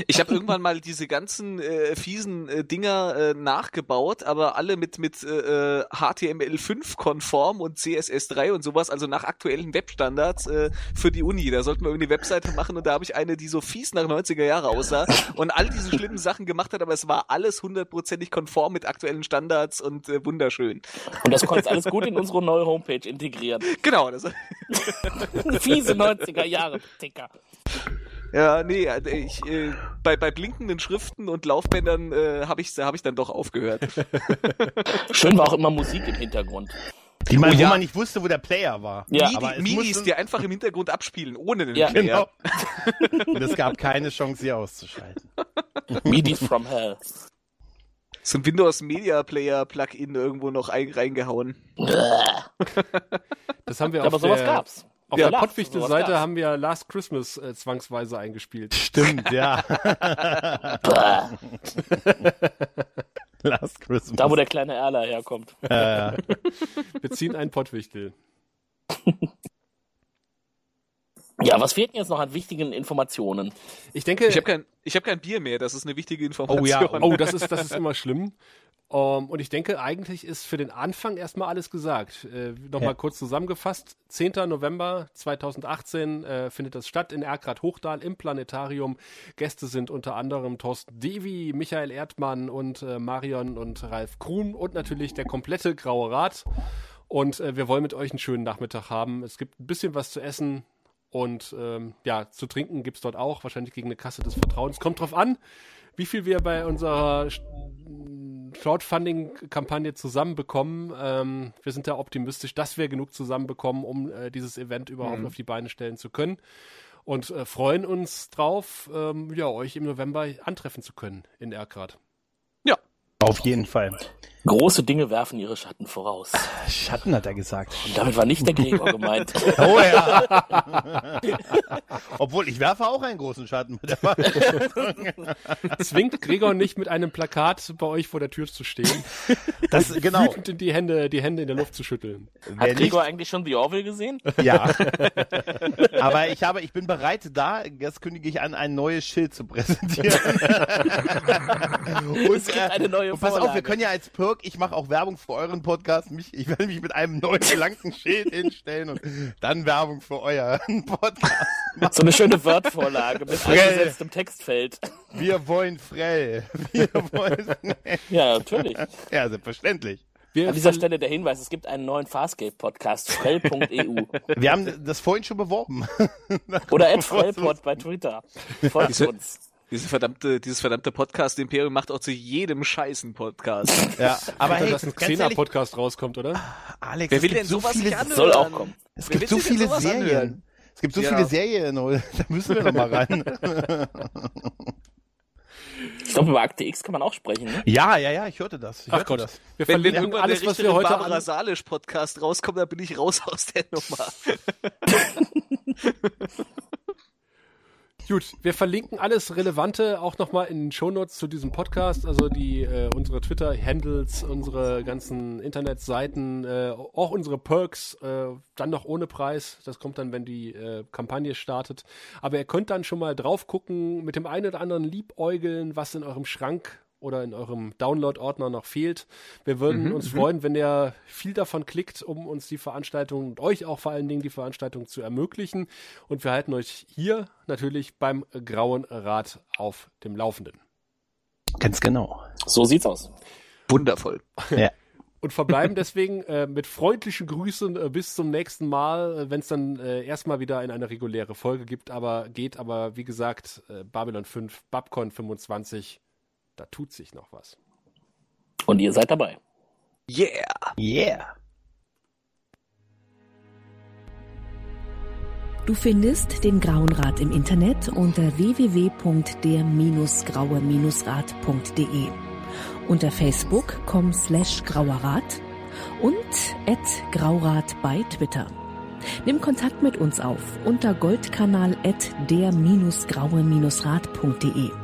Ich habe irgendwann mal diese ganzen äh, fiesen äh, Dinger äh, nachgebaut, aber alle mit mit äh, äh, HTML5 konform und CSS3 und sowas, also nach aktuellen Webstandards äh, für die Uni. Da sollten wir irgendwie eine Webseite machen und da habe ich eine, die so fies nach 90er Jahre aussah und all diese schlimmen Sachen gemacht hat, aber es war alles hundertprozentig konform mit aktuellen Standards und äh, wunderschön. Und das konntest alles gut in unsere neue Homepage integrieren. Genau, das (laughs) Fiese 90er Jahre Ticker. Ja, nee, äh, ich äh, bei bei blinkenden Schriften und Laufbändern äh, habe ich habe ich dann doch aufgehört. (laughs) Schön war auch immer Musik im Hintergrund. Die man, Oh ja. wo man nicht wusste, wo der Player war. Ja, Midi, aber es Midis, die einfach im Hintergrund abspielen, ohne den Ja. Player. Genau. (laughs) Und es gab keine Chance, sie auszuschalten. Midis from Hell. So ein Windows Media Player Plugin irgendwo noch ein, reingehauen. Das haben wir Aber auf sowas der, gab's. Auf Ja, der Pottwichtel-Seite haben wir Last Christmas äh, zwangsweise eingespielt. Stimmt, ja. (laughs) Last Christmas. Da, wo der kleine Erler herkommt. äh, Wir ziehen einen Pottwichtel. (laughs) Ja, was fehlt denn jetzt noch an wichtigen Informationen? Ich denke, Ich habe kein, ich hab kein Bier mehr, das ist eine wichtige Information. Oh ja, oh, das ist, das ist immer schlimm. Um, und ich denke, eigentlich ist für den Anfang erstmal alles gesagt. Äh, Nochmal Ja. kurz zusammengefasst. 10. November 2018 äh, findet das statt in Erkrath Hochdal im Planetarium. Gäste sind unter anderem Thorsten Devi, Michael Erdmann und äh, Marion und Ralf Kuhn und natürlich der komplette Graue Rat. Und äh, wir wollen mit euch einen schönen Nachmittag haben. Es gibt ein bisschen was zu essen und ähm, ja, zu trinken gibt's dort auch, wahrscheinlich gegen eine Kasse des Vertrauens. Kommt drauf an, wie viel wir bei unserer Crowdfunding-Kampagne zusammenbekommen. Ähm, wir sind da optimistisch, dass wir genug zusammenbekommen, um äh, dieses Event überhaupt auf die Beine stellen zu können. Und äh, freuen uns drauf, ähm, ja, euch im November antreffen zu können in Erkrath. auf jeden Fall. Große Dinge werfen ihre Schatten voraus. Schatten hat er gesagt. Und damit war nicht der Gregor gemeint. (laughs) Oh ja. (laughs) Obwohl, ich werfe auch einen großen Schatten mit der Waffe. (laughs) Zwingt Gregor nicht mit einem Plakat bei euch vor der Tür zu stehen, Das, genau. wütend in die Hände, die Hände in der Luft zu schütteln. Wer Hat nicht, Gregor eigentlich schon The Orville gesehen? ja. Aber ich habe, ich bin bereit, da, das kündige ich an, ein neues Schild zu präsentieren. Und, Es gibt eine neue und pass auf, Vorlage. wir können ja als Perk, ich mache auch Werbung für euren Podcast, mich, ich werde mich mit einem neuen blanken Schild hinstellen und dann Werbung für euren Podcast. (laughs) So eine schöne Wordvorlage mit Frell. eingesetztem Textfeld. Wir wollen Frell. Wir wollen Ja, natürlich. Ja, selbstverständlich. Wir An dieser Stelle der Hinweis, es gibt einen neuen Farscape-Podcast, frell.eu. Wir haben das vorhin schon beworben. Oder (laughs) at frellpod bei Twitter. Folgt uns. Diese verdammte, dieses verdammte Podcast-Imperium macht auch zu jedem scheißen Podcast. (laughs) Ja, aber hey, dass ein Xena-Podcast rauskommt, oder? Alex, Wer will denn so sowas viele? Soll auch kommen. Es gibt so viele Serien. anhören? Es gibt so Ja. viele Serien, (laughs) da müssen wir noch mal rein. Ich glaube, über Akte X kann man auch sprechen. Ne? ja, ja, ja, ich hörte das. Ich Ach hörte Gott, das. wir Wenn, wenn verlieren irgendwann alles, der was wir richtige heute Barbara Salisch Podcast rauskommt, dann bin ich raus aus der Nummer. (laughs) Gut, wir verlinken alles Relevante auch nochmal in den Shownotes zu diesem Podcast, also die äh, unsere Twitter-Handles, unsere ganzen Internetseiten, äh, auch unsere Perks, äh, dann noch ohne Preis. Das kommt dann, wenn die äh, Kampagne startet. Aber ihr könnt dann schon mal drauf gucken, mit dem einen oder anderen liebäugeln, was in eurem Schrank oder in eurem Download-Ordner noch fehlt. Wir würden Mhm, uns freuen, wenn ihr viel davon klickt, um uns die Veranstaltung und euch auch vor allen Dingen die Veranstaltung zu ermöglichen. Und wir halten euch hier natürlich beim Grauen Rat auf dem Laufenden. Ganz genau. So sieht's aus. Wundervoll. (laughs) Ja. Und verbleiben deswegen äh, mit freundlichen Grüßen äh, bis zum nächsten Mal, wenn es dann äh, erstmal wieder in eine reguläre Folge gibt, aber geht. Aber wie gesagt, äh, Babylon 5, Babcon 25, da tut sich noch was. Und ihr seid dabei. Yeah. Yeah. Du findest den Grauen Rat im Internet unter www.der-graue-rat.de, unter facebook.com slash grauerrat und at graurat bei Twitter. Nimm Kontakt mit uns auf unter goldkanal at der-graue-rat.de.